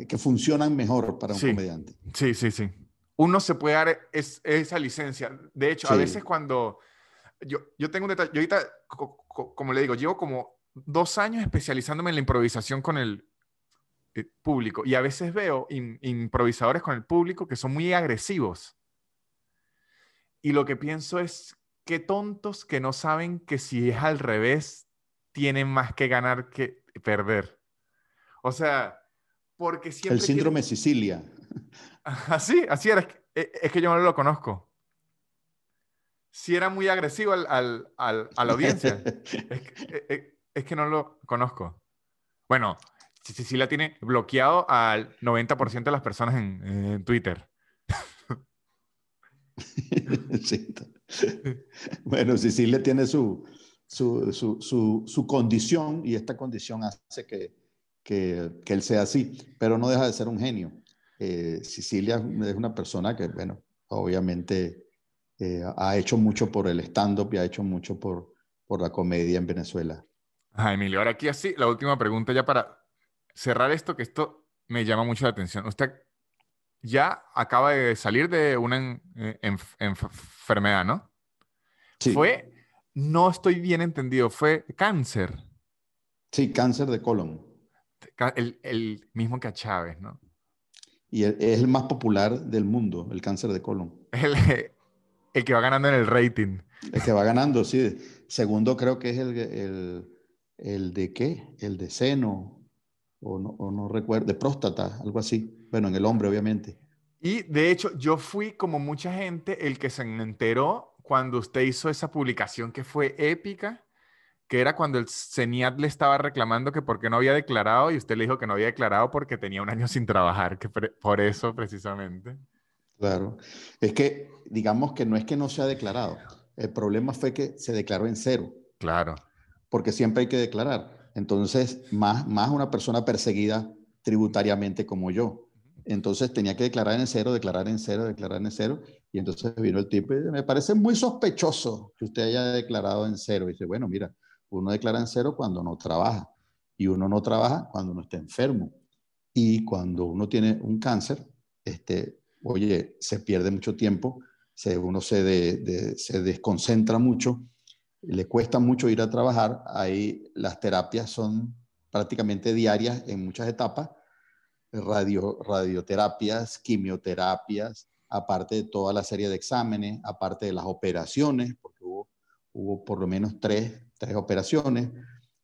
que funcionan mejor para un comediante. Sí, sí, sí. Uno se puede dar esa licencia. De hecho, a veces cuando yo, yo tengo un detalle, yo ahorita, como le digo, llevo como dos años especializándome en la improvisación con el, público. Y a veces veo improvisadores con el público que son muy agresivos. Y lo que pienso es, qué tontos que no saben que si es al revés, tienen más que ganar que perder. O sea, porque siempre... El síndrome Sicilia. Así, así era. E, es que yo no lo conozco. Si era muy agresivo al, al, al, a la audiencia. es, que, e, e, es que no lo conozco. Bueno, la tiene bloqueado al 90% de las personas en, Twitter. sí. Bueno, Sicilia tiene su, su, su, su, condición y esta condición hace que, que, que, él sea así, pero no deja de ser un genio. Eh, Sicilia es una persona que, bueno, obviamente eh, ha hecho mucho por el stand-up y ha hecho mucho por, por la comedia en Venezuela. Ay, Emilio, ahora aquí así, la última pregunta ya para cerrar esto, que esto me llama mucho la atención. Usted ya acaba de salir de una eh, enfermedad, ¿no? Sí. Fue, no estoy bien entendido, fue cáncer. Sí, cáncer de colon. El, el mismo que a Chávez, ¿no? Y es el más popular del mundo, el cáncer de colon. El, el que va ganando en el rating. El que va ganando, sí. Segundo creo que es el, el, el de qué? El de seno, o no, o no recuerdo, de próstata, algo así. Bueno, en el hombre, obviamente. Y de hecho, yo fui como mucha gente el que se enteró cuando usted hizo esa publicación que fue épica, que era cuando el CENIAT le estaba reclamando que por qué no había declarado y usted le dijo que no había declarado porque tenía un año sin trabajar, que por eso precisamente. Claro. Es que, digamos que no es que no se ha declarado. El problema fue que se declaró en cero. Claro. Porque siempre hay que declarar. Entonces, más, más una persona perseguida tributariamente como yo. Entonces tenía que declarar en cero, declarar en cero, declarar en cero. Y entonces vino el tipo y me parece muy sospechoso que usted haya declarado en cero. Y dice, bueno, mira, uno declara en cero cuando no trabaja. Y uno no trabaja cuando uno está enfermo. Y cuando uno tiene un cáncer, este, oye, se pierde mucho tiempo, se, uno se desconcentra mucho, le cuesta mucho ir a trabajar, ahí las terapias son prácticamente diarias en muchas etapas, radio, radioterapias, quimioterapias, aparte de toda la serie de exámenes, aparte de las operaciones, porque hubo, hubo por lo menos tres, tres operaciones.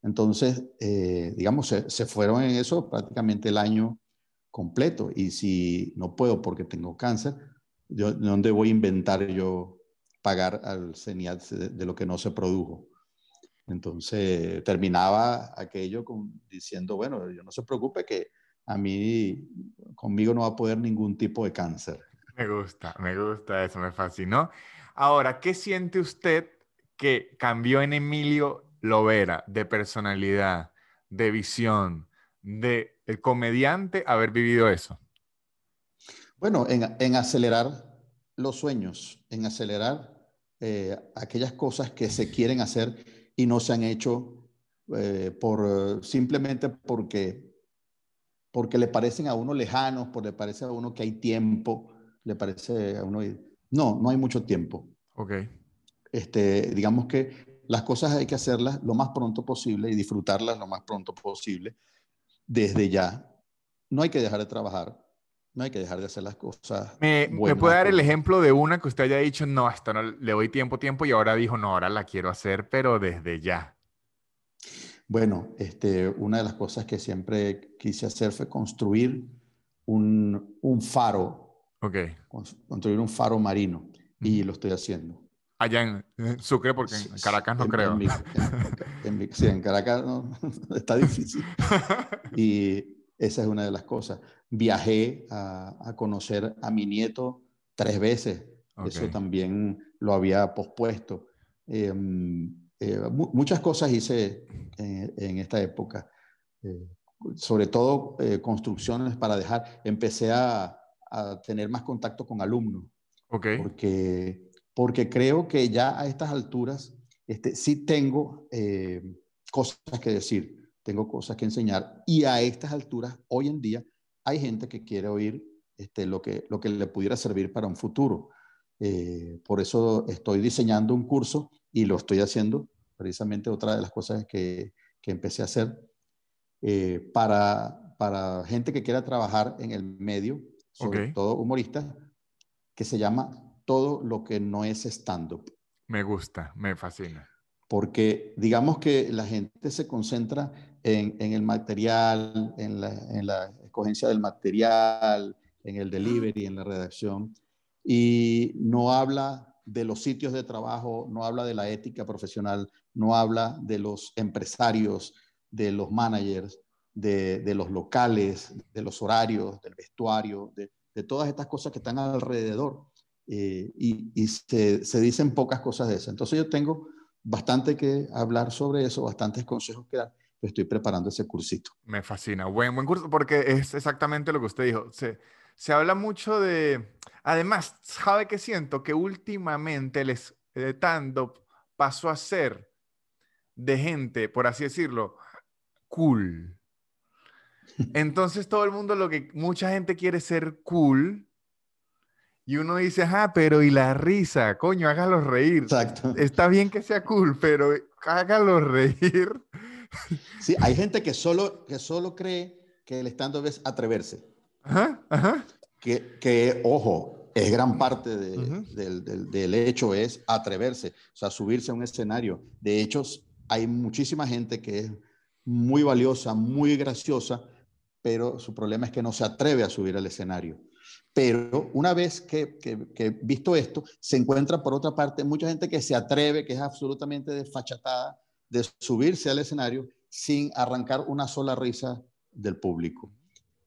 Entonces, eh, digamos, se, se, fueron en eso prácticamente el año completo. Y si no puedo porque tengo cáncer, yo, ¿dónde voy a inventar yo pagar al CENIAT de, lo que no se produjo? Entonces terminaba aquello con, diciendo, bueno, yo no se preocupe que a mí, conmigo no va a poder ningún tipo de cáncer. Me gusta, me gusta eso, me fascinó. Ahora, ¿qué siente usted que cambió en Emilio Lovera de personalidad, de visión, de el comediante haber vivido eso? Bueno, en, acelerar los sueños, en acelerar eh, aquellas cosas que se quieren hacer y no se han hecho eh, por, simplemente porque, porque le parecen a uno lejanos, porque le parece a uno que hay tiempo, le parece a uno... No, no hay mucho tiempo. Ok. Este, digamos que las cosas hay que hacerlas lo más pronto posible y disfrutarlas lo más pronto posible desde ya. No hay que dejar de trabajar, no hay que dejar de hacer las cosas. ¿Me, ¿me puede dar el ejemplo de una que usted haya dicho, no, hasta no le doy tiempo, tiempo, y ahora dijo, no, ahora la quiero hacer, pero desde ya? Bueno, este, una de las cosas que siempre quise hacer fue construir un, un faro. Ok. Construir un faro marino, y lo estoy haciendo. Allá en Sucre, porque en Caracas no creo. En, sí, en Caracas no, está difícil. Y esa es una de las cosas. Viajé a, conocer a mi nieto tres veces. Eso también lo había pospuesto. Em, eh, muchas cosas hice en, esta época. Eh, sobre todo eh, construcciones para dejar. Empecé a, a, tener más contacto con alumnos. Okay. Porque porque creo que ya a estas alturas este, sí tengo cosas que decir, tengo cosas que enseñar y a estas alturas, hoy en día, hay gente que quiere oír este, lo, que, lo que le pudiera servir para un futuro. Eh, por eso estoy diseñando un curso y lo estoy haciendo, precisamente otra de las cosas que, que empecé a hacer, eh, para, para gente que quiera trabajar en el medio, sobre todo humoristas, que se llama todo lo que no es stand-up. Me gusta, me fascina. Porque digamos que la gente se concentra en, el material, en la, escogencia del material, en el delivery, en la redacción, y no habla de los sitios de trabajo, no habla de la ética profesional, no habla de los empresarios, de los managers, de, los locales, de los horarios, del vestuario, de, de, todas estas cosas que están alrededor eh, y, se, dicen pocas cosas de eso. Entonces yo tengo bastante que hablar sobre eso, bastantes consejos que dar. Estoy preparando ese cursito. Me fascina. Buen, buen curso porque es exactamente lo que usted dijo. Se, se habla mucho de... Además, ¿sabe qué siento? Que últimamente el stand pasó a ser de gente, por así decirlo, cool. Entonces todo el mundo lo que mucha gente quiere ser cool y uno dice, ah, pero y la risa, coño, hágalo reír. Exacto. Está bien que sea cool, pero hágalo reír. Sí, hay gente que solo, que solo cree que el stand-up es atreverse. Ajá, ajá. Que, que ojo, es gran parte de, del, del, del, hecho, es atreverse, o sea, subirse a un escenario. De hecho, hay muchísima gente que es muy valiosa, muy graciosa, pero su problema es que no se atreve a subir al escenario. Pero una vez que, visto esto, se encuentra por otra parte mucha gente que se atreve, que es absolutamente desfachatada, de subirse al escenario sin arrancar una sola risa del público.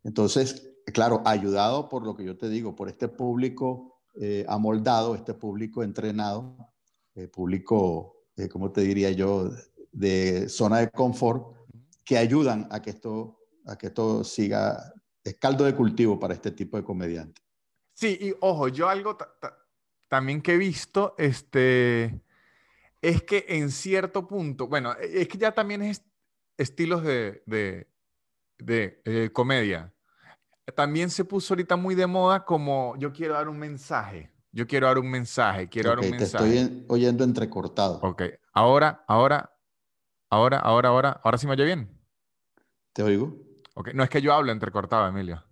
Entonces, claro, ayudado por lo que yo te digo, por este público eh, amoldado, este público entrenado, eh, público, eh, ¿cómo te diría yo?, de zona de confort, que ayudan a que esto, a que esto siga, es caldo de cultivo para este tipo de comediante. Sí, y ojo, yo algo también que he visto, este, es que en cierto punto, bueno, e, es que ya también es estilos de, de, de eh, comedia. También se puso ahorita muy de moda como yo quiero dar un mensaje. Yo quiero dar un mensaje, quiero okay, dar un te mensaje. Te estoy oyendo entrecortado. Ok, ahora, ahora, ahora, ahora, ahora, ahora sí me oye bien. ¿Te oigo? Ok, no es que yo hablo entrecortado, Emilio.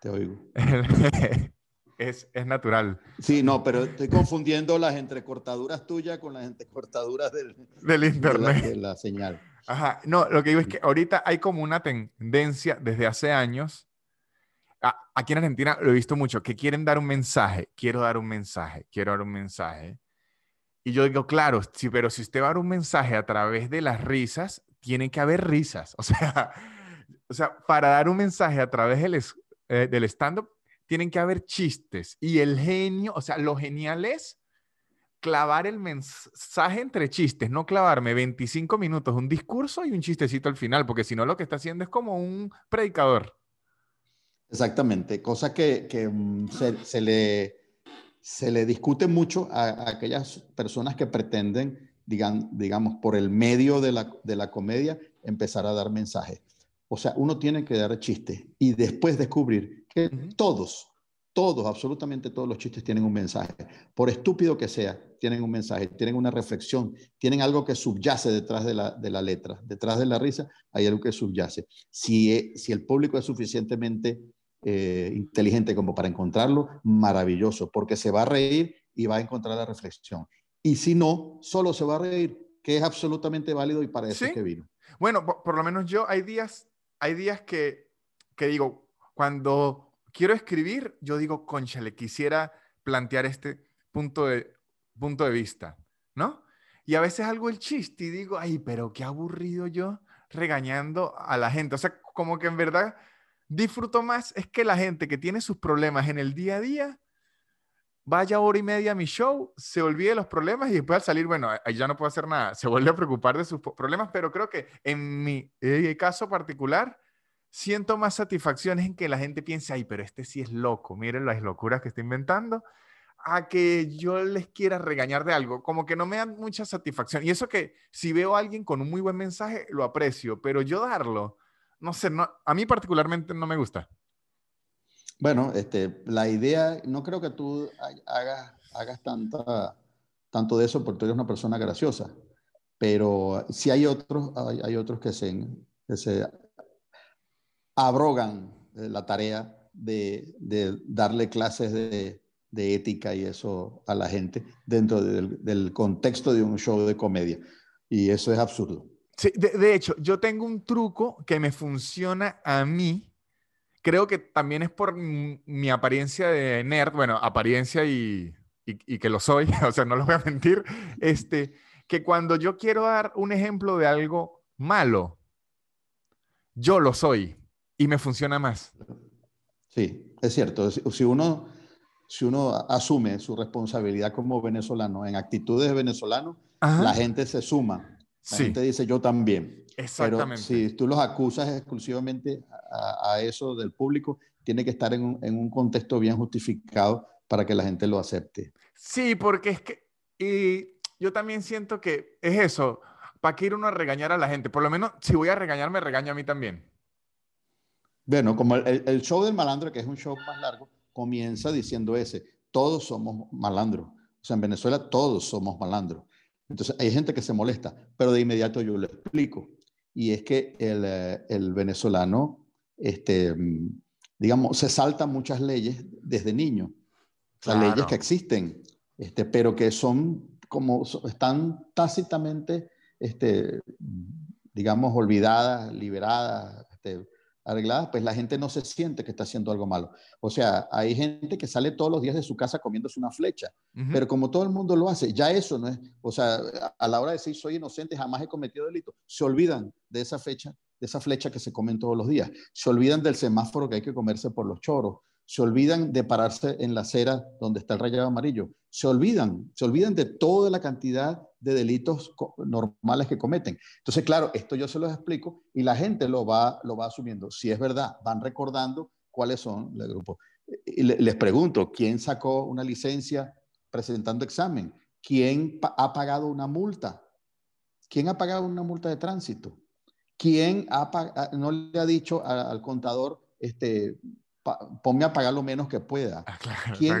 Te oigo. es, es, natural. Sí, no, pero estoy confundiendo las entrecortaduras tuyas con las entrecortaduras del, del internet. De la, de la, señal. Ajá, no, lo que digo es que ahorita hay como una tendencia desde hace años, a, aquí en Argentina lo he visto mucho, que quieren dar un mensaje, quiero dar un mensaje, quiero dar un mensaje. Y yo digo, claro, sí, pero si usted va a dar un mensaje a través de las risas, tiene que haber risas. O sea, o sea para dar un mensaje a través del, eh, stand-up, tienen que haber chistes. Y el genio, o sea, lo genial es clavar el mensaje entre chistes, no clavarme 25 minutos un discurso y un chistecito al final, porque si no lo que está haciendo es como un predicador. Exactamente, cosa que, mm, se, se, le, se le discute mucho a, a aquellas personas que pretenden, digan, digamos, por el medio de la, de la comedia, empezar a dar mensajes. O sea, uno tiene que dar chistes y después descubrir que uh -huh. todos, todos, absolutamente todos los chistes tienen un mensaje. Por estúpido que sea, tienen un mensaje, tienen una reflexión, tienen algo que subyace detrás de la, de la letra. Detrás de la risa hay algo que subyace. Si, si el público es suficientemente eh, inteligente como para encontrarlo, maravilloso, porque se va a reír y va a encontrar la reflexión. Y si no, solo se va a reír, que es absolutamente válido y para eso ¿Sí? es que vino. Bueno, por, por, lo menos yo hay días, hay días que, que digo, cuando quiero escribir, yo digo, concha, le quisiera plantear este punto de, punto de vista, ¿no? Y a veces algo el chiste y digo, ay, pero qué aburrido yo regañando a la gente. O sea, como que en verdad disfruto más es que la gente que tiene sus problemas en el día a día vaya hora y media a mi show, se olvide los problemas y después al salir, bueno, ahí ya no puedo hacer nada, se vuelve a preocupar de sus problemas, pero creo que en mi caso particular, siento más satisfacciones en que la gente piense, ay, pero este sí es loco, miren las locuras que está inventando, a que yo les quiera regañar de algo, como que no me dan mucha satisfacción. Y eso que si veo a alguien con un muy buen mensaje, lo aprecio, pero yo darlo, no sé, no, a mí particularmente no me gusta. Bueno, este, la idea, no creo que tú hagas, hagas tanta, tanto de eso porque tú eres una persona graciosa, pero sí hay otros, hay, otros que se, que abrogan la tarea de, darle clases de, ética y eso a la gente dentro del, contexto de un show de comedia. Y eso es absurdo. Sí, de, hecho, yo tengo un truco que me funciona a mí. Creo que también es por mi apariencia de nerd, bueno, apariencia y, y, y que lo soy, o sea, no lo voy a mentir, este, que cuando yo quiero dar un ejemplo de algo malo, yo lo soy y me funciona más. Sí, es cierto. Si uno, si uno asume su responsabilidad como venezolano en actitudes de venezolano, Ajá. la gente se suma. La sí. gente dice yo también. Exactamente. Pero si tú los acusas exclusivamente a, a eso del público, tiene que estar en un, en un, contexto bien justificado para que la gente lo acepte. Sí, porque es que y yo también siento que es eso. ¿Para qué ir uno a regañar a la gente? Por lo menos si voy a regañar, me regaño a mí también. Bueno, como el, show del malandro, que es un show más largo, comienza diciendo ese, todos somos malandros. O sea, en Venezuela todos somos malandros. Entonces, hay gente que se molesta, pero de inmediato yo lo explico. Y es que el, eh, el venezolano, este, digamos, se saltan muchas leyes desde niño. Sea, leyes que existen, este, pero que son como, están tácitamente, este, digamos, olvidadas, liberadas, este, arregladas, pues la gente no se siente que está haciendo algo malo. O sea, hay gente que sale todos los días de su casa comiéndose una flecha, pero como todo el mundo lo hace, ya eso no es, o sea, a la hora de decir soy inocente, jamás he cometido delito, se olvidan de esa fecha, de esa flecha que se comen todos los días, se olvidan del semáforo que hay que comerse por los choros, se olvidan de pararse en la acera donde está el rayado amarillo, se olvidan, se olvidan de toda la cantidad de delitos normales que cometen. Entonces, claro, esto yo se los explico y la gente lo va, lo va asumiendo. Si es verdad, van recordando cuáles son los grupos. Les pregunto, ¿quién sacó una licencia presentando examen? ¿Quién ha pagado una multa? ¿Quién ha pagado una multa de tránsito? ¿Quién no le ha dicho al contador, este, ponme a pagar lo menos que pueda. Ah,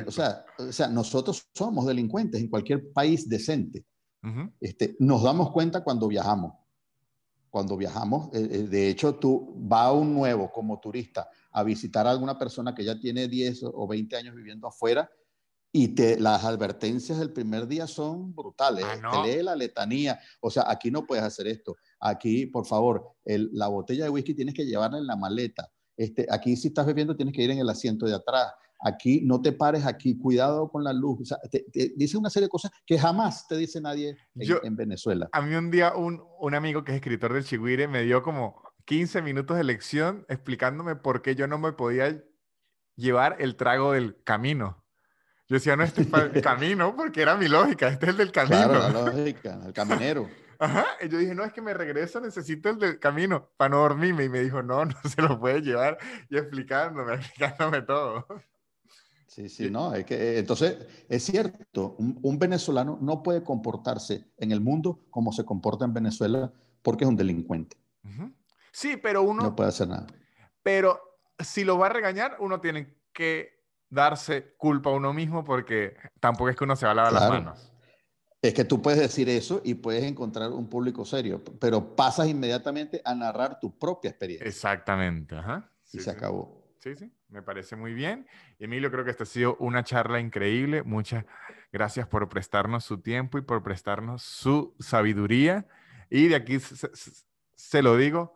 o, sea, o, sea, nosotros somos delincuentes en cualquier país decente. este, nos damos cuenta cuando viajamos. Cuando viajamos, eh, eh, de hecho, tú vas a un nuevo como turista a visitar a alguna persona que ya tiene 10 o 20 años viviendo afuera y te, las advertencias del primer día son brutales. Ah, te lee la letanía. O sea, aquí no puedes hacer esto. Aquí, por favor, la botella de whisky tienes que llevarla en la maleta este, aquí si estás bebiendo tienes que ir en el asiento de atrás. Aquí no te pares aquí, cuidado con la luz. dice una serie de cosas que jamás te dice nadie en, Venezuela. A mí un día un, un, amigo que es escritor del Chigüire me dio como 15 minutos de lección explicándome por qué yo no me podía llevar el trago del camino. Yo decía, no, este es el camino, porque era mi lógica, este es el del camino. Claro, la lógica, el caminero. Ajá, y yo dije, no, es que me regreso, necesito el del camino para no dormirme. Y me dijo, no, no se lo puede llevar. Y explicándome, explicándome todo. Sí, sí, no, es que eh, entonces es cierto, un, venezolano no puede comportarse en el mundo como se comporta en Venezuela porque es un delincuente. Sí, pero uno... No puede hacer nada. Pero si lo va a regañar, uno tiene que darse culpa a uno mismo porque tampoco es que uno se va a lavar las manos. Es que tú puedes decir eso y puedes encontrar un público serio, pero pasas inmediatamente a narrar tu propia experiencia. Exactamente, ajá. y se acabó. Sí, sí, me parece muy bien. Emilio, creo que esta ha sido una charla increíble. Muchas gracias por prestarnos su tiempo y por prestarnos su sabiduría. Y de aquí se, se lo digo,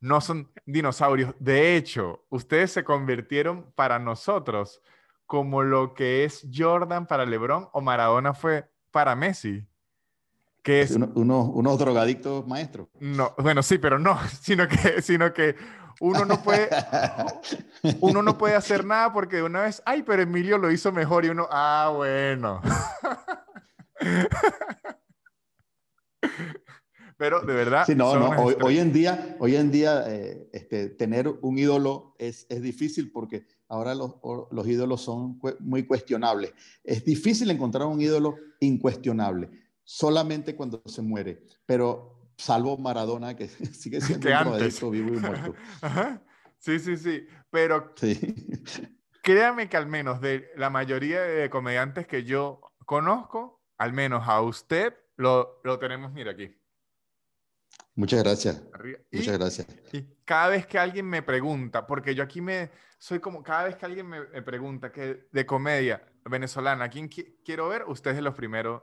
no son dinosaurios. De hecho, ustedes se convirtieron para nosotros como lo que es Jordan para LeBron o Maradona fue para Messi. Que es, unos drogadictos maestros. No, bueno, sí, pero no, sino que, sino que uno no puede, uno no puede hacer nada porque de una vez, ay, pero Emilio lo hizo mejor y uno, ah, bueno. pero de verdad. Sí, no, no. Hoy, en día, hoy en día eh, este, tener un ídolo es, es difícil porque ahora los, los, ídolos son muy cuestionables. Es difícil encontrar un ídolo incuestionable, solamente cuando se muere, pero salvo Maradona, que sigue siendo un drogadicto vivo y muerto. Sí, sí, sí, pero sí. créame que al menos de la mayoría de comediantes que yo conozco, al menos a usted lo, lo tenemos, mira aquí. Muchas gracias. Muchas gracias. Y cada vez que alguien me pregunta, porque yo aquí me soy como, cada vez que alguien me, pregunta que de comedia venezolana, quién quiero ver? Usted es los primeros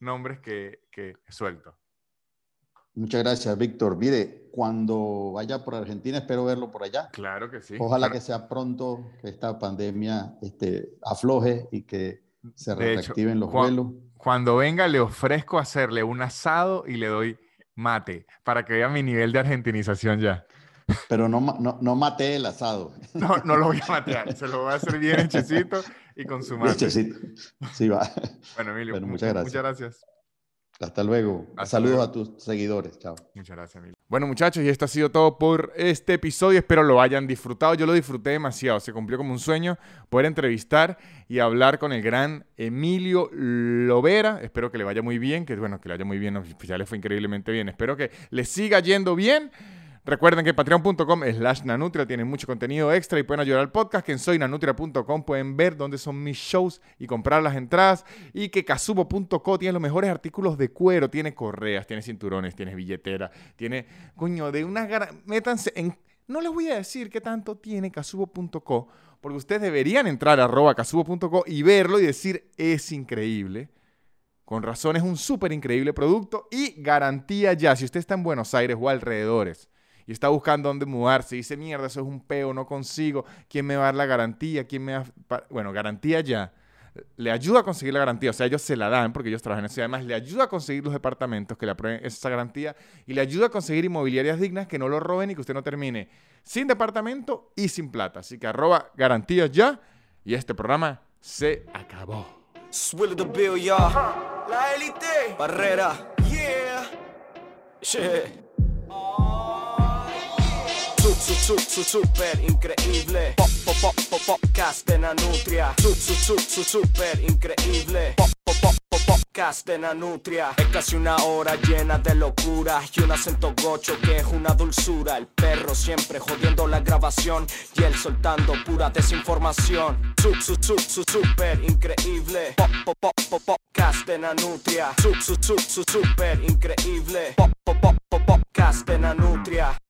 nombres que, que suelto. Muchas gracias, Víctor. Mire, cuando vaya por Argentina, espero verlo por allá. Claro que sí. Ojalá que sea pronto, que esta pandemia este, afloje y que se reactiven los vuelos. Cuando venga, le ofrezco hacerle un asado y le doy mate, para que vea mi nivel de argentinización ya. Pero no, no, no mate el asado. No, no lo voy a matear, se lo voy a hacer bien hechecito y con su mate. Hechecito. Sí, va. Bueno, Emilio, muchas gracias. Muchas gracias. Hasta luego. Saludos a tus seguidores. Chao. Muchas gracias, Emilio. Bueno, muchachos, y esto ha sido todo por este episodio. Espero lo hayan disfrutado. Yo lo disfruté demasiado. Se cumplió como un sueño poder entrevistar y hablar con el gran Emilio Lovera. Espero que le vaya muy bien. Que bueno, que le vaya muy bien. Oficiales fue increíblemente bien. Espero que le siga yendo bien. Recuerden que patreon.com slash nanutria tienen mucho contenido extra y pueden ayudar al podcast, que en soynanutria.com pueden ver dónde son mis shows y comprar las entradas y que casubo.co tiene los mejores artículos de cuero, tiene correas, tiene cinturones, tiene billetera, tiene, coño, de una... Métanse en... No les voy a decir qué tanto tiene casubo.co, porque ustedes deberían entrar a arroba casubo.co y verlo y decir, es increíble. Con razón es un súper increíble producto y garantía ya, si usted está en Buenos Aires o alrededores y está buscando dónde mudarse y dice, mierda, eso es un peo, no consigo, ¿quién me va a dar la garantía? ¿Quién me va Bueno, garantía ya. Le ayuda a conseguir la garantía, o sea, ellos se la dan porque ellos trabajan en eso y además le ayuda a conseguir los departamentos que le aprueben esa garantía y le ayuda a conseguir inmobiliarias dignas que no lo roben y que usted no termine sin departamento y sin plata. Así que arroba garantías ya y este programa se acabó. La élite. Barrera. Yeah. Su, su, su, super increíble. Pop, pop, pop, pop. Su, su, su, su, super increíble. Pop, pop, pop, podcast de Nanutria. Es casi una hora llena de locura y un acento gocho que es una dulzura. El perro siempre jodiendo la grabación y él soltando pura desinformación. Su, su, su, su, super increíble. Pop, pop, pop, pop, podcast super increíble. Pop, pop, pop, pop.